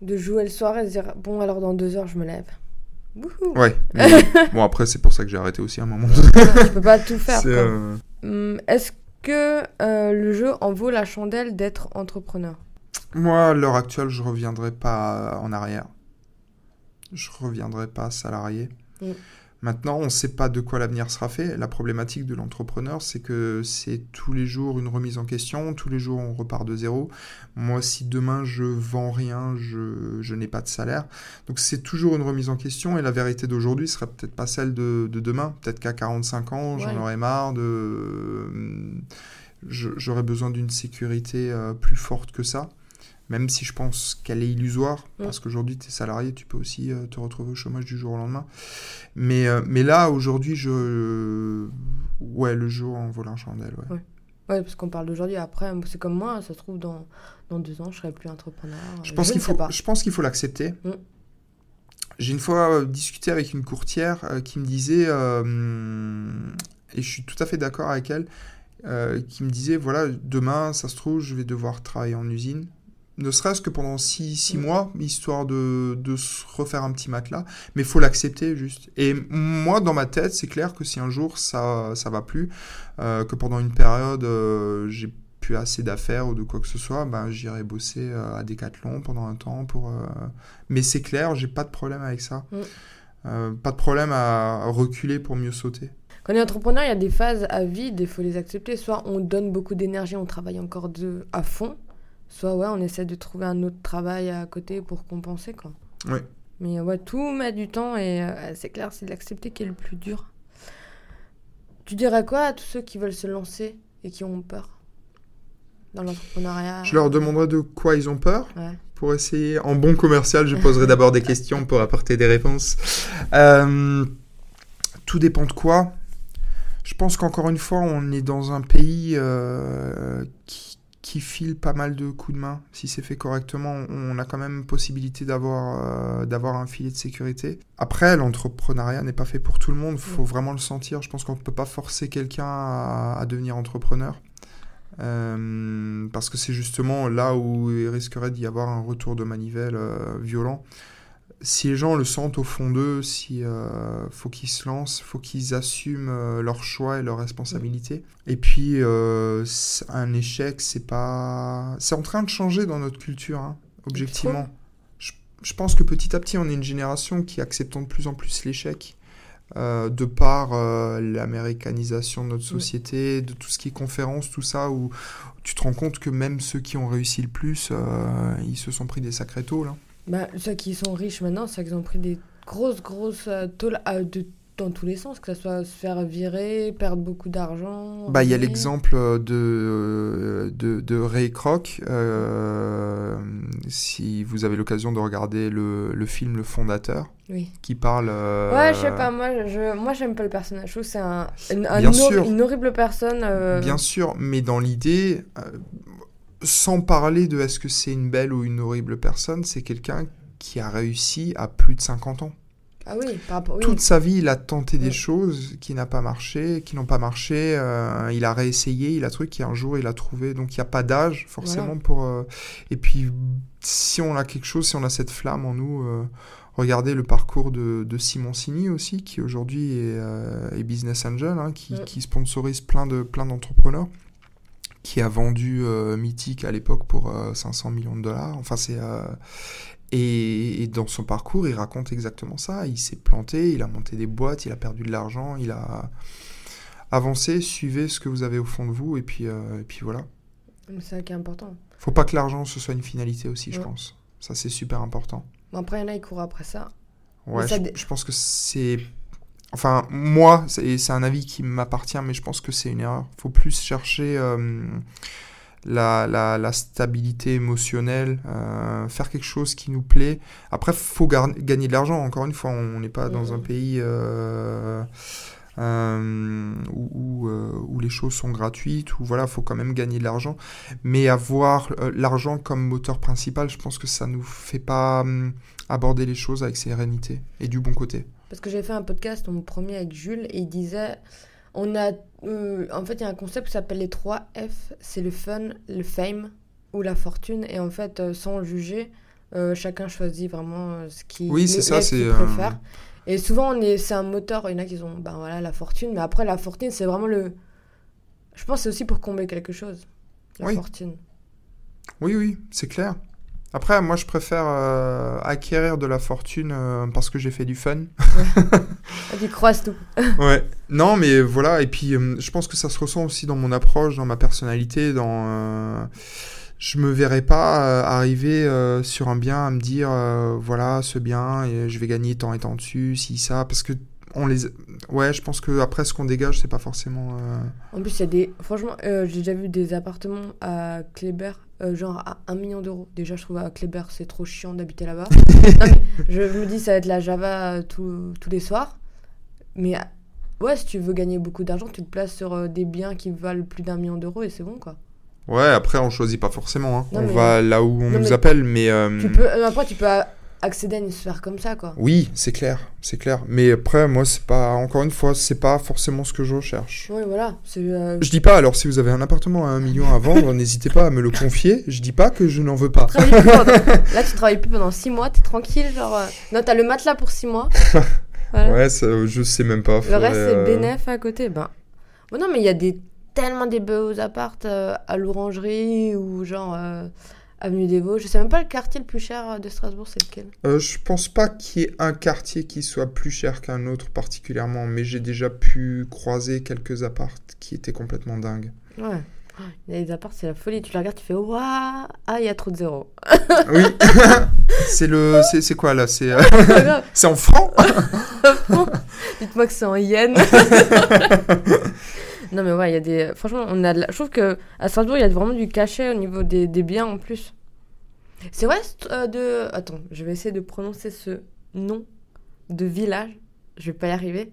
Speaker 1: de jouer le soir et se dire bon, alors dans 2h, je me lève. Wouhou
Speaker 2: Ouais. mais bon, après, c'est pour ça que j'ai arrêté aussi à un moment.
Speaker 1: Tu peux pas tout faire.
Speaker 2: Euh,
Speaker 1: Hum, Est-ce que le jeu en vaut la chandelle d'être entrepreneur?
Speaker 2: Moi, à l'heure actuelle, je reviendrai pas en arrière. Je reviendrai pas salarié.
Speaker 1: Mm.
Speaker 2: Maintenant, on ne sait pas de quoi l'avenir sera fait. La problématique de l'entrepreneur, c'est que c'est tous les jours une remise en question, tous les jours on repart de zéro. Moi, si demain je vends rien, je, je n'ai pas de salaire. Donc c'est toujours une remise en question et la vérité d'aujourd'hui sera peut-être pas celle de, de demain. Peut-être qu'à 45 ans, j'en
Speaker 1: Ouais.
Speaker 2: aurai marre de... je- J'aurais besoin d'une sécurité euh, plus forte que ça. Même si je pense qu'elle est illusoire,
Speaker 1: Mm.
Speaker 2: parce qu'aujourd'hui, tu es salarié, tu peux aussi euh, te retrouver au chômage du jour au lendemain. Mais, euh, mais là, aujourd'hui, je. Ouais, le jour en volant chandelle, ouais.
Speaker 1: Ouais. Ouais, parce qu'on parle d'aujourd'hui. Après, c'est comme moi, ça se trouve, dans, dans deux ans, je serai plus entrepreneur.
Speaker 2: Je pense qu'il faut, je pense qu'il faut l'accepter.
Speaker 1: Mm.
Speaker 2: J'ai une fois euh, discuté avec une courtière euh, qui me disait, et je suis tout à fait d'accord avec elle, qui me disait voilà, demain, ça se trouve, je vais devoir travailler en usine. Ne serait-ce que pendant six, six
Speaker 1: Mm.
Speaker 2: mois, histoire de, de se refaire un petit matelas. Mais il faut l'accepter juste. Et moi, dans ma tête, c'est clair que si un jour ça ça va plus, euh, que pendant une période, euh, j'ai plus assez d'affaires ou de quoi que ce soit, ben, j'irai bosser à Decathlon pendant un temps. Pour, Mais c'est clair, j'ai pas de problème avec ça. Mm. pas de problème à reculer pour mieux sauter.
Speaker 1: Quand on est entrepreneur, il y a des phases à vide, il faut les accepter. Soit on donne beaucoup d'énergie, on travaille encore de, à fond, soit ouais, on essaie de trouver un autre travail à côté pour compenser. Quoi. Mais ouais, tout met du temps et euh, c'est clair, c'est de l'accepter qui est le plus dur. Tu dirais quoi à tous ceux qui veulent se lancer et qui ont peur dans l'entrepreneuriat?
Speaker 2: Je leur demanderai de quoi ils ont peur. Pour essayer, en bon commercial, je poserai d'abord des questions pour apporter des réponses. Euh, tout dépend de quoi. Je pense qu'encore une fois, on est dans un pays euh, qui qui file pas mal de coups de main. Si c'est fait correctement, on a quand même possibilité d'avoir euh, d'avoir un filet de sécurité. Après, l'entrepreneuriat n'est pas fait pour tout le monde. Il faut vraiment le sentir. Je pense qu'on ne peut pas forcer quelqu'un à, devenir entrepreneur. Euh, parce que c'est justement là où il risquerait d'y avoir un retour de manivelle euh, violent si les gens le sentent au fond d'eux, si euh, faut qu'ils se lancent, faut qu'ils assument euh, leurs choix et leurs responsabilités. Et puis euh, un échec, c'est pas, c'est en train de changer dans notre culture, hein, objectivement. Je, je, pense que petit à petit, on est une génération qui accepte de plus en plus l'échec. de par l'américanisation de notre société, de tout ce qui est conférence, tout ça, où tu te rends compte que même ceux qui ont réussi le plus, ils se sont pris des sacrés taux là.
Speaker 1: Bah, ceux qui sont riches maintenant, c'est qu'ils ont pris des grosses, grosses euh, tôles euh, de, dans tous les sens, que ce soit se faire virer, perdre beaucoup d'argent.
Speaker 2: Bah, il y a l'exemple de, de, de, Ray Kroc. Euh, si vous avez l'occasion de regarder le, le, film Le Fondateur,
Speaker 1: oui.
Speaker 2: qui parle.
Speaker 1: Ouais, je sais pas, moi, je, moi j'aime pas le personnage. Je trouve que c'est un, une horrible personne.
Speaker 2: Bien sûr, mais dans l'idée sans parler de est-ce que c'est une belle ou une horrible personne, c'est quelqu'un qui a réussi à plus de 50 ans.
Speaker 1: Ah oui, par rapport,
Speaker 2: Toute sa vie, il a tenté des choses qui n'ont pas marché, qui n'ont pas marché. Euh, il a réessayé, il a truc, et un jour, il a trouvé. Donc, il n'y a pas d'âge, forcément, pour... Euh, et puis, si on a quelque chose, si on a cette flamme en nous... Euh, regardez le parcours de, de Simon Sini aussi, qui aujourd'hui est, business angel, hein, qui, qui, sponsorise plein de plein d'entrepreneurs qui a vendu euh, Mythique à l'époque pour 500 euh, millions de dollars. Enfin, c'est. Euh, et, dans son parcours, il raconte exactement ça. Il s'est planté, il a monté des boîtes, il a perdu de l'argent, il a avancé, suivez ce que vous avez au fond de vous, et puis, et puis voilà.
Speaker 1: C'est ça qui est important.
Speaker 2: Faut pas que l'argent ce soit une finalité aussi, je pense. Ça, c'est super important.
Speaker 1: après, il y en a, qui courent après ça.
Speaker 2: Ouais, je, pense que c'est Enfin, moi, c'est un avis qui m'appartient, mais je pense que c'est une erreur. Il faut plus chercher euh, la, la, stabilité émotionnelle, euh, faire quelque chose qui nous plaît. Après, il faut gagner de l'argent. Encore une fois, on n'est pas dans un pays euh, où, où, les choses sont gratuites, où voilà, il faut quand même gagner de l'argent. Mais avoir l'argent comme moteur principal, je pense que ça ne nous fait pas hum, aborder les choses avec sérénité et du bon côté.
Speaker 1: Parce que j'ai fait un podcast, mon premier avec Jules, et il disait on a. Euh, en fait, il y a un concept qui s'appelle les 3 F c'est le fun, le fame ou la fortune. Et en fait, euh, sans juger, euh, chacun choisit vraiment ce qu'il
Speaker 2: oui, c'est ça, c'est
Speaker 1: préfère. Et souvent, on est, c'est un moteur. Il y en a qui ont ben voilà, la fortune, mais après, la fortune, c'est vraiment le. Je pense que c'est aussi pour combler quelque chose, la fortune.
Speaker 2: Oui, oui, c'est clair. Après, moi, je préfère euh, acquérir de la fortune euh, parce que j'ai fait du fun.
Speaker 1: Ah, tu croises tout.
Speaker 2: ouais. Non, mais voilà. Et puis, euh, je pense que ça se ressent aussi dans mon approche, dans ma personnalité, dans. je me verrais pas arriver sur un bien à me dire, voilà, ce bien, et je vais gagner tant et tant dessus, si ça, parce que on les ouais je pense que après ce qu'on dégage c'est pas forcément
Speaker 1: en plus il y a des franchement j'ai déjà vu des appartements à Kléber euh, genre à 1 million d'euros. Déjà, je trouve à Kléber, c'est trop chiant d'habiter là-bas. je, me dis, ça va être la Java euh, tous les soirs. Mais euh, ouais, si tu veux gagner beaucoup d'argent, tu te places sur des biens qui valent plus d'un million d'euros et c'est bon, quoi.
Speaker 2: Ouais, après, on choisit pas forcément. Hein. on va là où on nous appelle, mais.
Speaker 1: Tu peux, après, tu peux accéder à une sphère comme ça, quoi.
Speaker 2: Oui, c'est clair, c'est clair. Mais après, moi, c'est pas, encore une fois, c'est pas forcément ce que je recherche.
Speaker 1: Oui, voilà. Euh...
Speaker 2: Je dis pas, alors si vous avez un appartement à un million à vendre, n'hésitez pas à me le confier. Je dis pas que je n'en veux pas.
Speaker 1: Là, tu travailles plus pendant 6 mois, t'es tranquille, genre. Euh, non, t'as le matelas pour 6 mois.
Speaker 2: Ouais, ça, je sais même pas.
Speaker 1: Le reste, c'est euh, bénéf à côté. Ben. non, mais il y a des tellement des beaux apparts euh, à l'orangerie ou genre Avenue des Vosges. Je sais même pas le quartier le plus cher de Strasbourg, c'est lequel
Speaker 2: Euh, je pense pas qu'il y ait un quartier qui soit plus cher qu'un autre particulièrement, mais j'ai déjà pu croiser quelques apparts qui étaient complètement dingues.
Speaker 1: Ouais. Il y a des apparts, c'est la folie. Tu les regardes, tu fais Waouh Ah, il y a trop de zéros.
Speaker 2: Oui, c'est le, c'est quoi là C'est euh,
Speaker 1: grave.
Speaker 2: c'est en francs
Speaker 1: Dites-moi que c'est en yens. Non, mais ouais, il y a des. Franchement, on a de la- je trouve que à Strasbourg, il y a vraiment du cachet au niveau des, des biens en plus. C'est vrai euh, de. Attends, je vais essayer de prononcer ce nom de village. Je vais pas y arriver.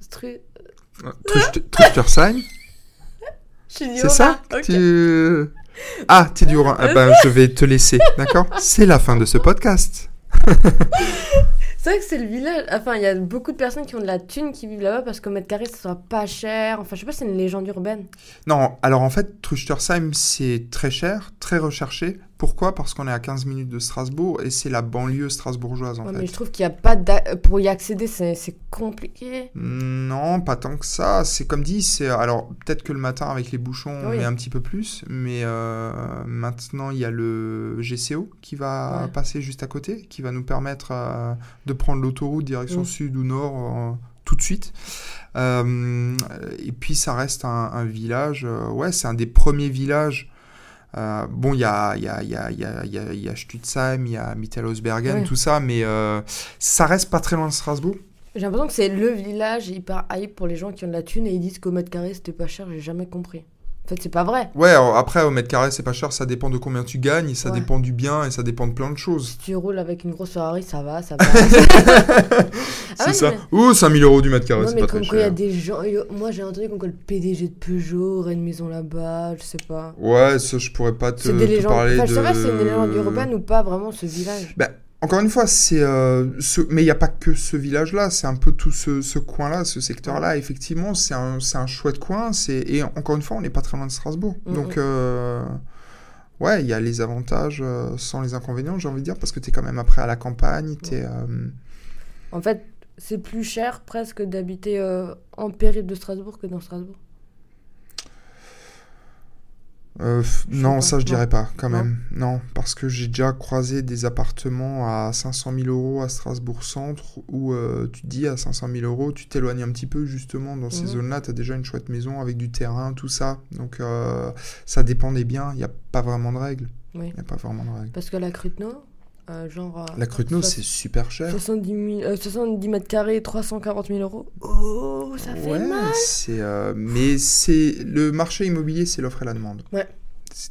Speaker 1: Stru... Suis du
Speaker 2: C'est ça
Speaker 1: Haut-Rhin. Ok.
Speaker 2: Tu- Ah, t'es du. Eh ben, je vais te laisser, d'accord? C'est la fin de ce podcast.
Speaker 1: C'est vrai que c'est le village. Enfin, il y a beaucoup de personnes qui ont de la thune qui vivent là-bas parce qu'au mètre carré, ça soit pas cher. Enfin, je sais pas, c'est une légende urbaine.
Speaker 2: Non, alors en fait, Truchtersheim, c'est très cher, très recherché. Pourquoi? Parce qu'on est à 15 minutes de Strasbourg et c'est la banlieue strasbourgeoise, en
Speaker 1: Ouais,
Speaker 2: fait.
Speaker 1: mais je trouve qu'il y a pas pour y accéder, c'est compliqué.
Speaker 2: Non, pas tant que ça. C'est comme dit, c'est alors peut-être que le matin avec les bouchons on
Speaker 1: Oui.
Speaker 2: met un petit peu plus, mais euh, maintenant il y a le GCO qui va
Speaker 1: Ouais.
Speaker 2: passer juste à côté, qui va nous permettre euh, de prendre l'autoroute direction
Speaker 1: Mm.
Speaker 2: sud ou nord euh, tout de suite. Et puis ça reste un, un village, ouais, c'est un des premiers villages. Euh, bon, il y a, y, a, il y, a, y, a, y, a, il y a Stutzheim, il y a Mittelhausbergen,
Speaker 1: Ouais.
Speaker 2: tout ça, mais euh, ça reste pas très loin de Strasbourg.
Speaker 1: J'ai l'impression que c'est le village hyper hype pour les gens qui ont de la thune et ils disent qu'au mètre carré c'était pas cher, j'ai jamais compris. En fait, c'est pas vrai.
Speaker 2: Ouais, après, au mètre carré, c'est pas cher, ça dépend de combien tu gagnes, et ça
Speaker 1: Ouais.
Speaker 2: dépend du bien, et ça dépend de plein de choses.
Speaker 1: Si tu roules avec une grosse Ferrari, ça va, ça va.
Speaker 2: c'est
Speaker 1: ouais,
Speaker 2: ça.
Speaker 1: mais-
Speaker 2: Ouh, 5000 euros du mètre carré, c'est pas très
Speaker 1: il y a
Speaker 2: cher.
Speaker 1: des gens. Moi j'ai entendu comme quoi le PDG de Peugeot aurait une maison là-bas, je sais pas.
Speaker 2: Ouais, ça, je pourrais pas te,
Speaker 1: C'est des
Speaker 2: te parler
Speaker 1: Enfin,
Speaker 2: de...
Speaker 1: je sais pas si c'est une légende urbaine ou pas vraiment ce village.
Speaker 2: Ben, encore une fois, c'est euh, ce... mais il n'y a pas que ce village-là, c'est un peu tout ce, ce coin-là, ce secteur-là. Effectivement, c'est un, un chouette coin. Et encore une fois, on n'est pas très loin de Strasbourg. Donc, euh, ouais, il y a les avantages euh, sans les inconvénients, j'ai envie de dire, parce que tu es quand même après à la campagne. Euh,
Speaker 1: En fait, c'est plus cher presque d'habiter en périple de Strasbourg que dans Strasbourg.
Speaker 2: Euh, non, ça je dirais pas, quand même. Non, parce que j'ai déjà croisé des appartements à 500 000 euros à Strasbourg Centre où euh, tu te dis à 500 000 euros, tu t'éloignes un petit peu justement dans ces
Speaker 1: Mhm.
Speaker 2: zones-là. Tu as déjà une chouette maison avec du terrain, tout ça. Donc euh, ça dépend des biens. Il n'y a pas vraiment de règles.
Speaker 1: Oui.
Speaker 2: Il n'y a pas vraiment de règles.
Speaker 1: Parce que la Cruteno, euh, genre. euh,
Speaker 2: La Cruteno, c'est super cher.
Speaker 1: 70, 000 euh, 70 mètres carrés, 340 000 euros. Oh, ça fait
Speaker 2: Ouais,
Speaker 1: mal.
Speaker 2: c'est euh, mais c'est le marché immobilier, c'est l'offre et la demande.
Speaker 1: Ouais.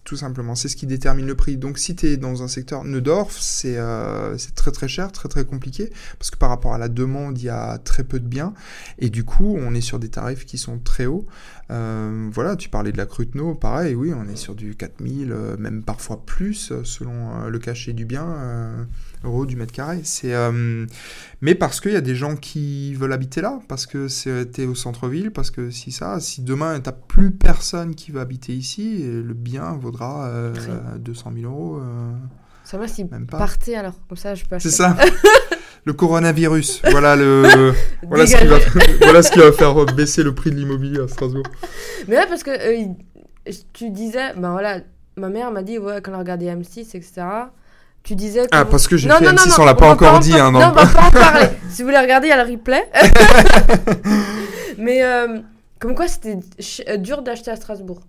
Speaker 2: Tout simplement, c'est ce qui détermine le prix. Donc si tu es dans un secteur Neudorf, c'est euh, c'est très très cher, très très compliqué, parce que par rapport à la demande, il y a très peu de biens, et du coup, on est sur des tarifs qui sont très hauts. Euh, voilà, tu parlais de la Cruteno, pareil, oui, on est sur du 4000, euh, même parfois plus, selon le cachet du bien, euros du mètre carré. C'est, euh, mais parce qu'il y a des gens qui veulent habiter là, parce que c'était au centre-ville, parce que si ça, si demain t'as plus personne qui va habiter ici, et le bien vaudra euh,
Speaker 1: Très.
Speaker 2: 200 000 euros. euh,
Speaker 1: Ça va s'ils
Speaker 2: Même pas.
Speaker 1: partaient alors. Comme ça, je peux
Speaker 2: C'est ça. le coronavirus. Voilà le. voilà, ce qui va,
Speaker 1: Dégagez.
Speaker 2: voilà ce qui va faire baisser le prix de l'immobilier à Strasbourg.
Speaker 1: Mais là, parce que euh, tu disais, ben voilà, ma mère m'a dit, ouais, quand elle regardait M6, etc. Tu disais que.
Speaker 2: Ah, parce que j'ai fait
Speaker 1: non,
Speaker 2: M6,
Speaker 1: non,
Speaker 2: on l'a pas encore
Speaker 1: en
Speaker 2: dit. Hein,
Speaker 1: non, on va pas en parler. si vous voulez regarder, il y a le replay. Mais euh, comme quoi, c'était euh, dur d'acheter à Strasbourg.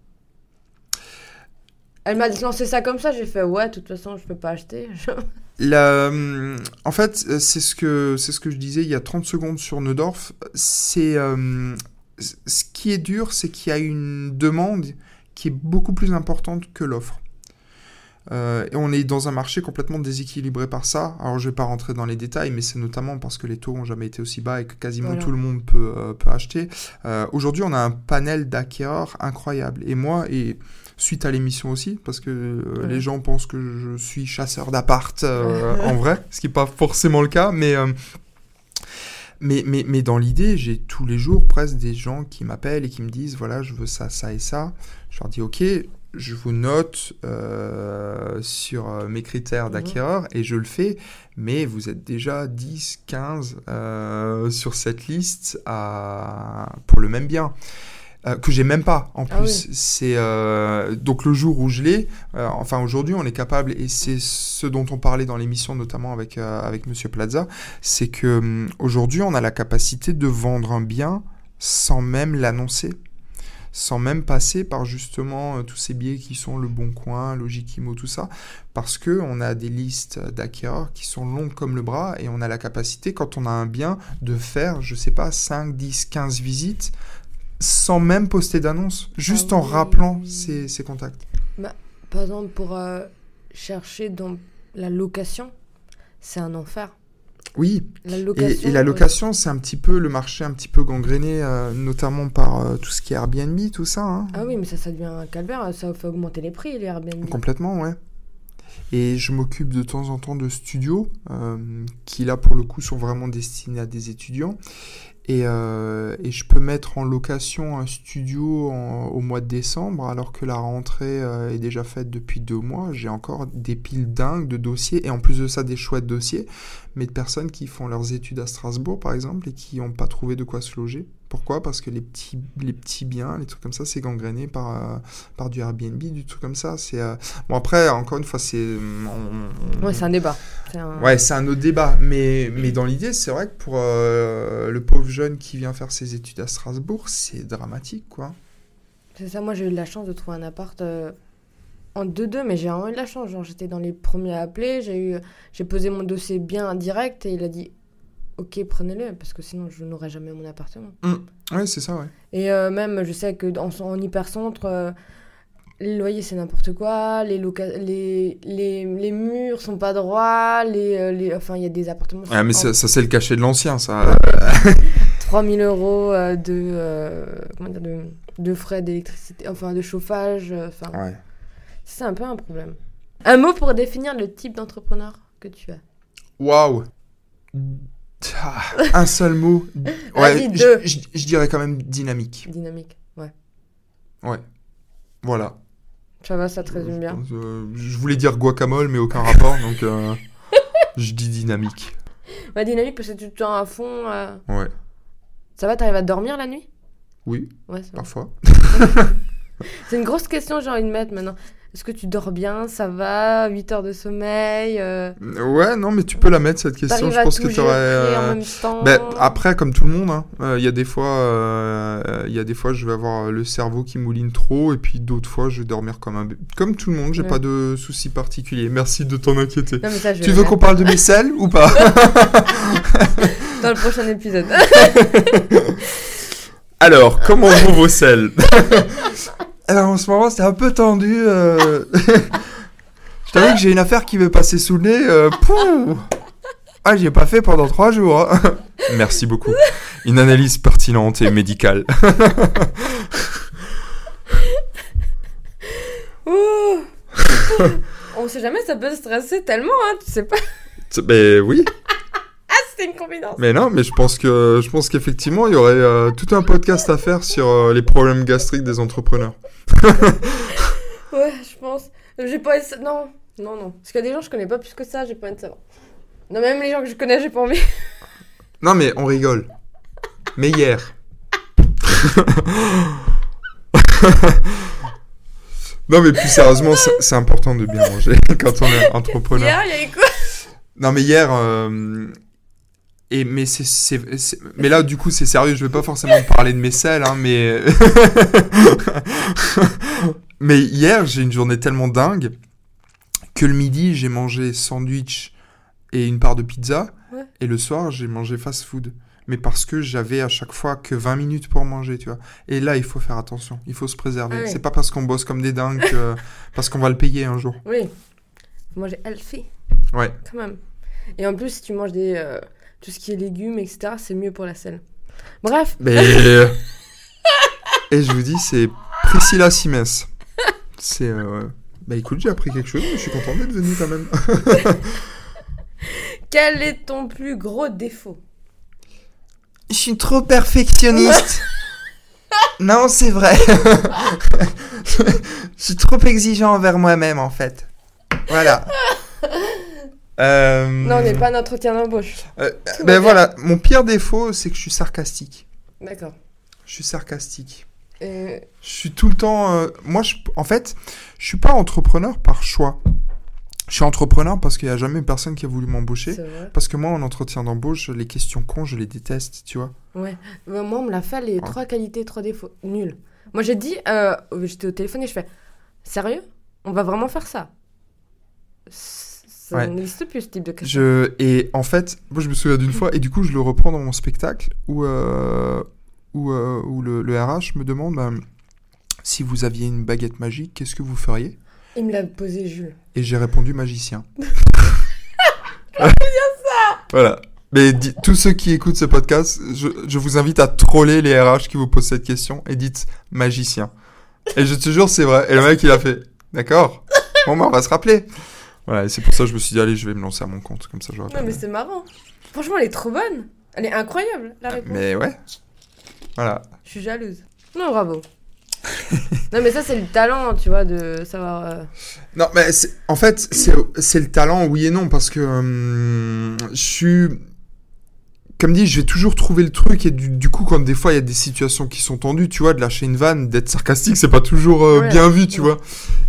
Speaker 1: Elle m'a lancé ça comme ça, j'ai fait ouais, de toute façon, je peux pas acheter.
Speaker 2: La, hum, en fait, euh, c'est ce, que, c'est ce que je disais il y a 30 secondes sur Neudorf. C'est, euh, ce qui est dur, c'est qu'il y a une demande qui est beaucoup plus importante que l'offre. Euh, et on est dans un marché complètement déséquilibré par ça. Alors je vais pas rentrer dans les détails, mais c'est notamment parce que les taux ont jamais été aussi bas et que quasiment
Speaker 1: Voilà.
Speaker 2: tout le monde peut, euh, peut acheter. Euh, Aujourd'hui, on a un panel d'acquéreurs incroyable. Et moi, et suite à l'émission aussi, parce que
Speaker 1: Ouais.
Speaker 2: les gens pensent que je suis chasseur d'appart en vrai, ce qui n'est pas forcément le cas, mais... mais, mais, mais dans l'idée, j'ai tous les jours presque des gens qui m'appellent et qui me disent voilà, je veux ça, ça et ça. Je leur dis ok, je vous note euh, sur euh, mes critères
Speaker 1: Mhm.
Speaker 2: d'acquéreur et je le fais, mais vous êtes déjà 10, 15 euh, sur cette liste à... pour le même bien. euh, que j'ai même pas en
Speaker 1: Ah
Speaker 2: plus. C'est euh, donc le jour où je l'ai. euh, enfin aujourd'hui, on est capable et c'est ce dont on parlait dans l'émission notamment avec euh, avec Monsieur Plaza, c'est que hum, aujourd'hui on a la capacité de vendre un bien sans même l'annoncer, sans même passer par justement euh, tous ces biais qui sont le Bon Coin, Logikimo, tout ça, parce que on a des listes d'acquéreurs qui sont longues comme le bras et on a la capacité quand on a un bien de faire, je sais pas, 5, 10, 15 visites sans même poster d'annonce, juste
Speaker 1: Ah
Speaker 2: en rappelant ses contacts.
Speaker 1: Par exemple, pour euh, chercher dans la location, c'est un enfer.
Speaker 2: Oui,
Speaker 1: La
Speaker 2: et,
Speaker 1: location.
Speaker 2: et la
Speaker 1: euh,
Speaker 2: location, c'est un petit peu le marché un petit peu gangréné, euh, notamment par euh, tout ce qui est Airbnb, tout ça. hein.
Speaker 1: Ah oui, mais ça, ça devient un calvaire. Ça fait augmenter les prix, les Airbnb.
Speaker 2: Complètement, ouais. Et je m'occupe de temps en temps de studios euh, qui, là, pour le coup, sont vraiment destinés à des étudiants. Et, euh, et je peux mettre en location un studio au mois de décembre, alors que la rentrée euh, est déjà faite depuis deux mois. J'ai encore des piles dingues de dossiers, et en plus de ça, des chouettes dossiers, mais de personnes qui font leurs études à Strasbourg, par exemple, et qui n'ont pas trouvé de quoi se loger. Pourquoi? Parce que les petits, les petits biens, les trucs comme ça, c'est gangréné par, euh, par du Airbnb, du truc comme ça. C'est euh, Bon, après, encore une fois, c'est. on- on-
Speaker 1: Ouais, c'est un débat. C'est un...
Speaker 2: Ouais, c'est un autre débat. Mais, mais dans l'idée, c'est vrai que pour euh, le pauvre jeune qui vient faire ses études à Strasbourg, c'est dramatique, quoi.
Speaker 1: C'est ça, moi j'ai eu de la chance de trouver un appart euh, en 2-2, mais j'ai vraiment eu de la chance. Genre, j'étais dans les premiers à appeler, j'ai eu, j'ai posé mon dossier bien en direct et il a dit Ok, prenez-le, parce que sinon je n'aurais jamais mon appartement.
Speaker 2: Ouais, c'est ça, ouais.
Speaker 1: Et euh, même, je sais que en, en hypercentre, euh, les loyers c'est n'importe quoi, les, loca- les, les, les murs sont pas droits, les, euh, les, enfin il y a des appartements.
Speaker 2: Ah, mais
Speaker 1: en-
Speaker 2: ça, ça, c'est le cachet de l'ancien, ça.
Speaker 1: 3000 euros euh, de, euh, comment dire, de, de frais d'électricité, enfin de chauffage. Enfin,
Speaker 2: Ouais.
Speaker 1: c'est un peu un problème. Un mot pour définir le type d'entrepreneur que tu as.
Speaker 2: Waouh Un seul mot. Je, dirais quand même dynamique.
Speaker 1: Dynamique. Ouais.
Speaker 2: Ouais. Voilà.
Speaker 1: Ça va, ça te résume bien.
Speaker 2: euh, je voulais dire guacamole, mais aucun rapport, donc euh, je dis dynamique.
Speaker 1: Ouais, dynamique parce que tu te sens à fond. euh.
Speaker 2: Ouais.
Speaker 1: Ça va, t'arrives à dormir la nuit?
Speaker 2: Oui,
Speaker 1: Ouais,
Speaker 2: parfois.
Speaker 1: C'est une grosse question, j'ai envie de mettre maintenant. Est-ce que tu dors bien? Ça va? 8 heures de sommeil euh,
Speaker 2: Ouais, non, mais tu peux la mettre cette question. Je pense que tu aurais.
Speaker 1: gérer en même temps?
Speaker 2: Ben, après, comme tout le monde, hein, euh, il y a des fois, euh, il y a des fois, je vais avoir le cerveau qui mouline trop, et puis d'autres fois, je vais dormir comme un. Comme tout le monde, j'ai
Speaker 1: Ouais.
Speaker 2: pas de soucis particuliers. Merci de t'en inquiéter.
Speaker 1: Non, mais ça, je
Speaker 2: Tu veux qu'on parle de mes selles ou pas?
Speaker 1: Dans le prochain épisode.
Speaker 2: Alors, comment vont vos selles? Alors, en ce moment, c'est un peu tendu. euh. je t'avoue que j'ai une affaire qui veut passer sous le nez. euh, pouh ah, j'y ai pas fait pendant trois jours. hein. Merci beaucoup. Une analyse pertinente et médicale.
Speaker 1: Ouh. On sait jamais, ça peut stresser tellement, hein, tu sais pas.
Speaker 2: Ben oui.
Speaker 1: Une confidence.
Speaker 2: Mais non, mais je pense que je pense qu'effectivement, il y aurait euh, tout un podcast à faire sur euh, les problèmes gastriques des entrepreneurs.
Speaker 1: Ouais, je pense. J'ai pas Non, non, non. Parce qu'il y a des gens que je connais pas plus que ça, j'ai pas envie de savoir. Non, même les gens que je connais, j'ai pas envie.
Speaker 2: Non, mais on rigole. Mais hier. non, mais plus sérieusement, c'est c'est important de bien manger quand on est entrepreneur.
Speaker 1: Hier, il y a eu quoi?
Speaker 2: Non, mais hier. euh, Et mais c'est, c'est- c'est- mais là du coup c'est sérieux, je vais pas forcément parler de mes selles, hein, mais mais hier j'ai une journée tellement dingue que le midi j'ai mangé sandwich et une part de pizza
Speaker 1: Ouais.
Speaker 2: et le soir j'ai mangé fast food. Mais parce que j'avais à chaque fois que 20 minutes pour manger, tu vois. Et là, il faut faire attention, il faut se préserver.
Speaker 1: Ah oui.
Speaker 2: C'est pas parce qu'on bosse comme des dingues que... parce qu'on va le payer un jour.
Speaker 1: Oui. Manger healthy,
Speaker 2: Ouais.
Speaker 1: quand même. Et en plus, si tu manges des, euh, tout ce qui est légumes, etc., c'est mieux pour la selle. Bref,
Speaker 2: Mais... Et je vous dis, c'est Priscilla Simes. C'est... euh, Bah écoute, j'ai appris quelque chose, mais je suis content d'être venu quand même.
Speaker 1: quel est ton plus gros défaut?
Speaker 2: Je suis trop perfectionniste. non, c'est vrai. je suis trop exigeant envers moi-même, en fait. Voilà. Euh,
Speaker 1: Non, on n'est pas un entretien d'embauche.
Speaker 2: euh, ben voilà, mon pire défaut, c'est que je suis sarcastique.
Speaker 1: D'accord.
Speaker 2: Je suis sarcastique. Je suis tout le temps. euh, moi, je, en fait, je suis pas entrepreneur par choix. Je suis entrepreneur parce qu'il y a jamais personne qui a voulu m'embaucher. Parce que moi, en entretien d'embauche, les questions cons, je les déteste, tu vois.
Speaker 1: Ouais. Mais moi, on me l'a fait les trois qualités, trois défauts. Nul. Moi, j'ai dit, j'étais au téléphone et je fais Sérieux? On va vraiment faire ça? Ça
Speaker 2: Ouais.
Speaker 1: n'existe plus ce type de question.
Speaker 2: Je, et en fait, moi, je me souviens d'une fois, et du coup, je le reprends dans mon spectacle où, euh, où, euh, où le, le RH me demande ben, si vous aviez une baguette magique, qu'est-ce que vous feriez?
Speaker 1: Il me l'a posé, Jules.
Speaker 2: Et j'ai répondu magicien. Voilà. Mais tous ceux qui écoutent ce podcast, je, je vous invite à troller les RH qui vous posent cette question et dites magicien. Et je te jure, c'est vrai. Et le mec, il a fait D'accord? Bon, bah, on va se rappeler. Voilà, et c'est pour ça que je me suis dit, allez, je vais me lancer à mon compte. Comme ça, je
Speaker 1: Non, mais c'est marrant. Franchement, elle est trop bonne. Elle est incroyable, la réponse.
Speaker 2: Mais ouais. Voilà.
Speaker 1: Je suis jalouse. Non, bravo. non, mais ça, c'est le talent, tu vois, de savoir. euh,
Speaker 2: Non, mais en fait, c'est c'est le talent, oui et non, parce que hum, je suis. Comme dit, je vais toujours trouver le truc, et du, du coup, quand des fois il y a des situations qui sont tendues, tu vois, de lâcher une vanne, d'être sarcastique, c'est pas toujours euh,
Speaker 1: Ouais,
Speaker 2: bien vu, tu
Speaker 1: ouais.
Speaker 2: vois.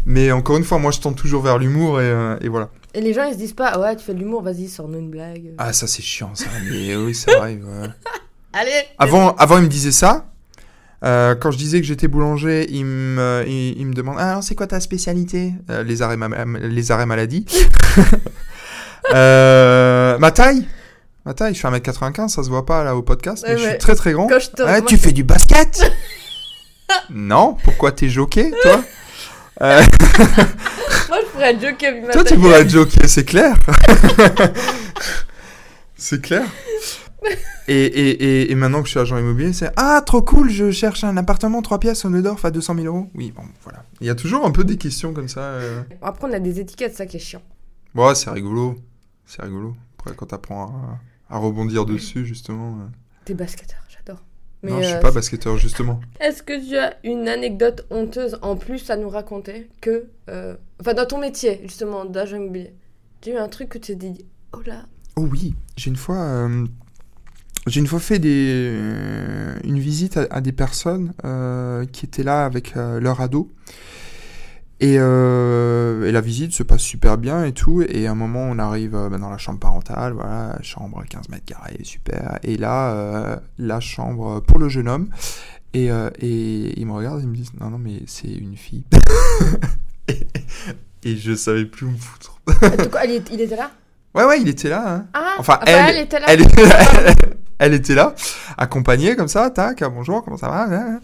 Speaker 2: Mais encore une fois, moi je tends toujours vers l'humour, et, euh, et voilà.
Speaker 1: Et les gens, ils se disent pas, ouais, tu fais de l'humour, vas-y, sors-nous une blague.
Speaker 2: Ah, ça c'est chiant, ça, mais oui, ça arrive. ouais.
Speaker 1: Allez
Speaker 2: Avant, avant, il me disait ça. Euh, quand je disais que j'étais boulanger, il me, il, il me demande Ah, alors c'est quoi ta spécialité? Les, arrêts ma- les arrêts maladie. Ma taille? Ma taille, je fais 1m95, ça se voit pas là au podcast, mais
Speaker 1: Ouais,
Speaker 2: je suis très très grand.
Speaker 1: Quand je te
Speaker 2: Ouais,
Speaker 1: moi,
Speaker 2: tu fais du basket Non, pourquoi t'es jockey, toi Euh,
Speaker 1: Moi, je pourrais être ma
Speaker 2: Toi, tu pourrais être jockey, c'est clair. c'est clair. Et, et, et, et maintenant que je suis agent immobilier, c'est Ah, trop cool, je cherche un appartement 3 pièces au Neudorf à 200 000 euros. Oui, bon, voilà. Il y a toujours un peu des questions comme ça. euh.
Speaker 1: Après, on a des étiquettes, ça qui est chiant.
Speaker 2: Bon, ouais, c'est rigolo. C'est rigolo. Après, quand t'apprends à, à rebondir dessus, justement. euh.
Speaker 1: T'es basketteur, j'adore. Mais,
Speaker 2: non, je suis
Speaker 1: euh,
Speaker 2: pas basketteur, justement.
Speaker 1: Est-ce que tu as une anecdote honteuse en plus à nous raconter que. euh, Enfin, dans ton métier, justement, d'agent immobilier. Tu as eu un truc que tu t'es dit, oh là.
Speaker 2: Oh oui, j'ai une fois, euh, j'ai une fois fait des, une visite à, à des personnes qui étaient là avec leur ado. Et, euh, et la visite se passe super bien et tout. Et à un moment, on arrive euh, bah, dans la chambre parentale, voilà, chambre 15 mètres carrés, super. Et là, euh, la chambre pour le jeune homme. Et, euh, et ils me regardent et ils me disent Non, non, mais c'est une fille. et, et je savais plus où me foutre.
Speaker 1: Cas, il, il était là?
Speaker 2: Ouais, ouais, il était là. Hein.
Speaker 1: Ah
Speaker 2: Enfin,
Speaker 1: elle,
Speaker 2: elle-
Speaker 1: était là
Speaker 2: Elle, elle était là, accompagnée comme ça, tac, ah, bonjour, comment ça va?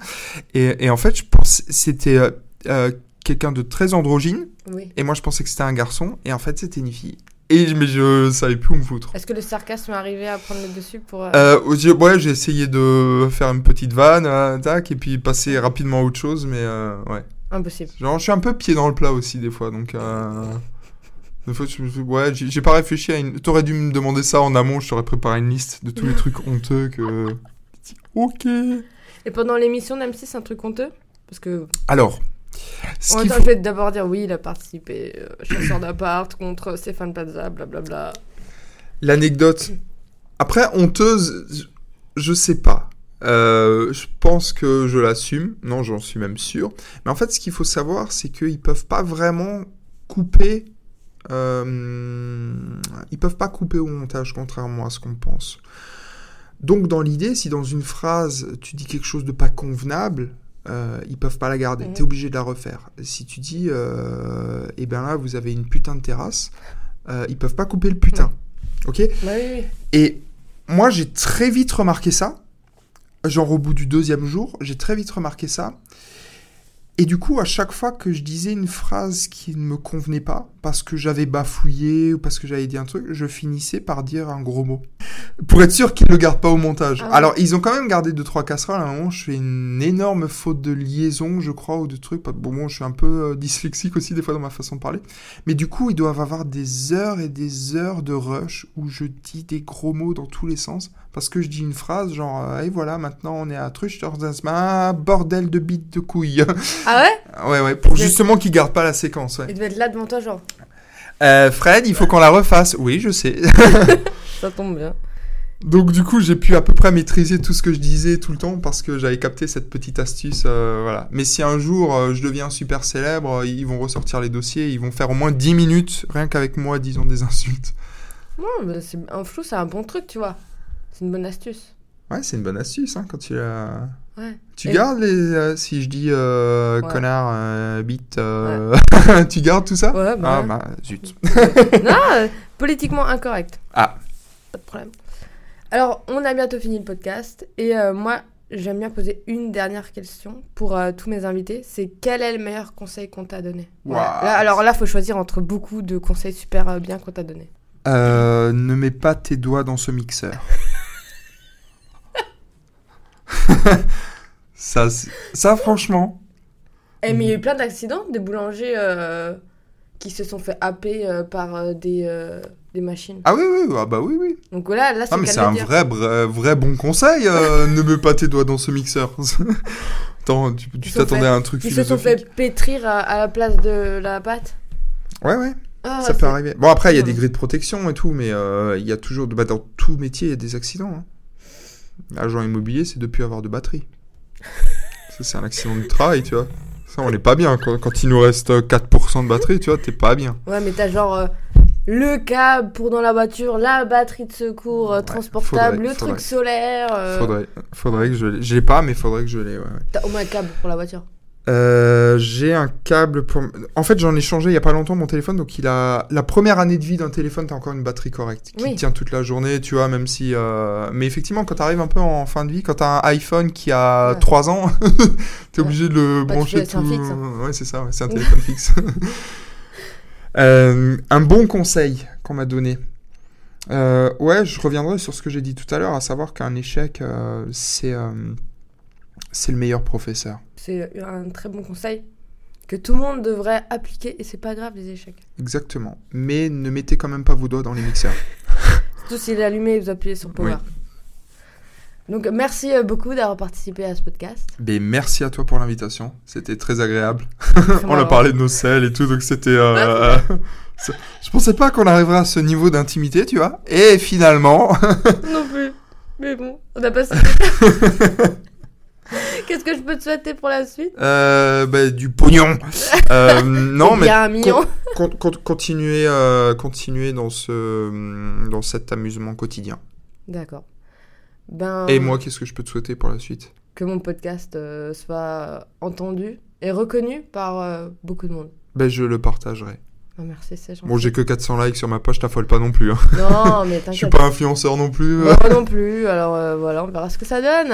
Speaker 2: Et, et en fait, je pense c'était euh, quelqu'un de très androgyne,
Speaker 1: Oui.
Speaker 2: et moi je pensais que c'était un garçon, et en fait c'était une fille. Et je- mais je savais plus où me foutre.
Speaker 1: Est-ce que le sarcasme est arrivé à prendre le dessus pour. euh,
Speaker 2: Euh, ouais, j'ai essayé de faire une petite vanne, euh, tac, et puis passer rapidement à autre chose, mais euh, ouais.
Speaker 1: Impossible.
Speaker 2: Genre, je suis un peu pied dans le plat aussi, des fois, donc... Euh... Des fois, je ouais, j'ai j'ai pas réfléchi à une... T'aurais dû me demander ça en amont, je t'aurais préparé une liste de tous les trucs honteux que... Ok.
Speaker 1: Et pendant l'émission d'M6, c'est un truc honteux? Parce que.
Speaker 2: Alors, ce
Speaker 1: En même temps,
Speaker 2: faut...
Speaker 1: je vais d'abord dire oui, il a participé, euh, chasseur d'appart contre Stéphane Plaza, blablabla.
Speaker 2: L'anecdote... Après, honteuse, je- je sais pas. Euh, je pense que je l'assume. Non, j'en suis même sûr. Mais en fait, ce qu'il faut savoir, c'est qu'ils peuvent pas vraiment couper... euh, Ils peuvent pas couper au montage, contrairement à ce qu'on pense. Donc, dans l'idée, si dans une phrase, tu dis quelque chose de pas convenable, euh, ils peuvent pas la garder.
Speaker 1: Mhm.
Speaker 2: T'es obligé de la refaire. Si tu dis, euh, eh ben là, vous avez une putain de terrasse, euh, ils peuvent pas couper le putain. Ok?
Speaker 1: Bah oui, oui.
Speaker 2: Et moi, j'ai très vite remarqué ça. Genre au bout du deuxième jour, j'ai très vite remarqué ça. Et du coup, à chaque fois que je disais une phrase qui ne me convenait pas, parce que j'avais bafouillé ou parce que j'avais dit un truc, je finissais par dire un gros mot. Pour être sûr qu'ils ne le gardent pas au montage.
Speaker 1: Ah ouais.
Speaker 2: Alors, ils ont quand même gardé deux trois casseroles. À un moment, je fais une énorme faute de liaison, je crois, ou de trucs. Bon, bon je suis un peu euh, dyslexique aussi des fois dans ma façon de parler. Mais du coup, ils doivent avoir des heures et des heures de rush où je dis des gros mots dans tous les sens. Parce que je dis une phrase genre, euh, et voilà, maintenant on est à Truchters, ah, bordel de bite de couilles.
Speaker 1: Ah ouais?
Speaker 2: Ouais, ouais, pour justement qu'ils gardent pas la séquence. Ouais.
Speaker 1: Il devait être là devant toi, genre,
Speaker 2: Euh, Fred, il faut qu'on la refasse. Oui, je sais.
Speaker 1: ça tombe bien.
Speaker 2: Donc du coup, j'ai pu à peu près maîtriser tout ce que je disais tout le temps parce que j'avais capté cette petite astuce. euh, voilà. Mais si un jour euh, je deviens super célèbre, euh, ils vont ressortir les dossiers, ils vont faire au moins 10 minutes, rien qu'avec moi, disons des insultes.
Speaker 1: Non, mais c'est un flou, c'est un bon truc, tu vois. C'est une bonne astuce.
Speaker 2: Ouais, c'est une bonne astuce hein, quand tu la...
Speaker 1: Ouais.
Speaker 2: Tu
Speaker 1: Et-
Speaker 2: gardes les... euh, si je dis euh,
Speaker 1: Ouais.
Speaker 2: connard, euh, bite, euh, tu gardes tout ça
Speaker 1: Ouais, bah
Speaker 2: Ah
Speaker 1: ouais.
Speaker 2: bah zut.
Speaker 1: non, euh, politiquement incorrect.
Speaker 2: Ah.
Speaker 1: Pas de problème. Alors, on a bientôt fini le podcast. Et euh, moi, j'aime bien poser une dernière question pour euh, tous mes invités. C'est quel est le meilleur conseil qu'on t'a donné? Voilà.
Speaker 2: Waouh.
Speaker 1: Là, Alors là, faut choisir entre beaucoup de conseils super euh, bien qu'on t'a donné.
Speaker 2: Euh, ne mets pas tes doigts dans ce mixeur. ça, ça, franchement.
Speaker 1: Eh, mais il y a eu plein d'accidents, des boulangers euh, qui se sont fait happer euh, par euh, des, des machines.
Speaker 2: Ah oui, oui, ah bah oui, oui.
Speaker 1: Donc là, là c'est
Speaker 2: Ah, mais c'est un
Speaker 1: dire.
Speaker 2: vrai, vrai, bon conseil. ne mets pas tes doigts dans ce mixeur. Attends, tu t'attendais à un truc
Speaker 1: Ils se sont fait pétrir à, à la place de la pâte.
Speaker 2: Ouais, ouais,
Speaker 1: Ah,
Speaker 2: ça peut arriver. Bon, après, il y a des
Speaker 1: Ouais.
Speaker 2: grilles de protection et tout, mais il y a toujours. Bah, dans tout métier, il y a des accidents. Hein. Agent immobilier, c'est de plus avoir de batterie. ça, c'est un accident du travail, tu vois. Ça, on n'est pas bien. Quand, quand il nous reste euh, 4% de batterie, tu vois, t'es pas bien.
Speaker 1: Ouais, mais t'as genre euh, le câble pour dans la voiture, la batterie de secours euh,
Speaker 2: Ouais,
Speaker 1: transportable,
Speaker 2: faudrait-
Speaker 1: le
Speaker 2: faudrait.
Speaker 1: truc solaire. euh,
Speaker 2: Faudrait, faudrait que je l'ai. Je l'ai pas, mais faudrait que je l'ai, ouais. ouais.
Speaker 1: T'as au moins un câble pour la voiture.
Speaker 2: Euh, j'ai un câble pour. En fait, j'en ai changé il y a pas longtemps mon téléphone, donc il a la première année de vie d'un téléphone, t'as encore une batterie correcte qui
Speaker 1: Oui.
Speaker 2: tient toute la journée, tu vois, même si. euh, Mais effectivement, quand t'arrives un peu en fin de vie, quand t'as un iPhone qui a
Speaker 1: Ouais.
Speaker 2: 3 ans, t'es
Speaker 1: Ouais.
Speaker 2: obligé de le
Speaker 1: Bah,
Speaker 2: brancher tout.
Speaker 1: fixe, hein.
Speaker 2: Ouais, c'est ça, ouais, c'est un téléphone fixe. Euh, un bon conseil qu'on m'a donné. Ouais, je reviendrai sur ce que j'ai dit tout à l'heure, à savoir qu'un échec, c'est c'est le meilleur professeur.
Speaker 1: C'est un très bon conseil que tout le monde devrait appliquer et c'est pas grave les échecs.
Speaker 2: Exactement. Mais ne mettez quand même pas vos doigts dans les mixeurs.
Speaker 1: Surtout s'il est allumé et vous appuyez sur Power.
Speaker 2: Oui.
Speaker 1: Donc merci euh, beaucoup d'avoir participé à ce podcast.
Speaker 2: Ben, merci à toi pour l'invitation. C'était très agréable. On a parlé de nos selles et tout, donc c'était. euh, c'est- je pensais pas qu'on arriverait à ce niveau d'intimité, tu vois. Et finalement.
Speaker 1: Non plus. Mais bon, on a passé. Qu'est-ce que je peux te souhaiter pour la suite?
Speaker 2: Euh, ben, du pognon. Euh, non, mais.
Speaker 1: bien un million.
Speaker 2: con- con- continuer, euh, continuer dans, ce, dans cet amusement quotidien.
Speaker 1: D'accord. Ben,
Speaker 2: Et moi, qu'est-ce que je peux te souhaiter pour la suite?
Speaker 1: que mon podcast euh, soit entendu et reconnu par beaucoup de monde.
Speaker 2: Ben, je le partagerai.
Speaker 1: Ah, merci, c'est gentil.
Speaker 2: Bon, j'ai que 400 likes sur ma page, t'affole pas non plus. hein.
Speaker 1: Non, mais
Speaker 2: Je suis
Speaker 1: t'inquiète.
Speaker 2: pas influenceur non plus.
Speaker 1: Moi non plus, alors voilà, on verra ce que ça donne.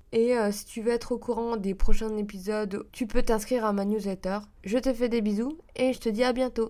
Speaker 1: Et euh, si tu veux être au courant des prochains épisodes, tu peux t'inscrire à ma newsletter. Je te fais des bisous et je te dis à bientôt.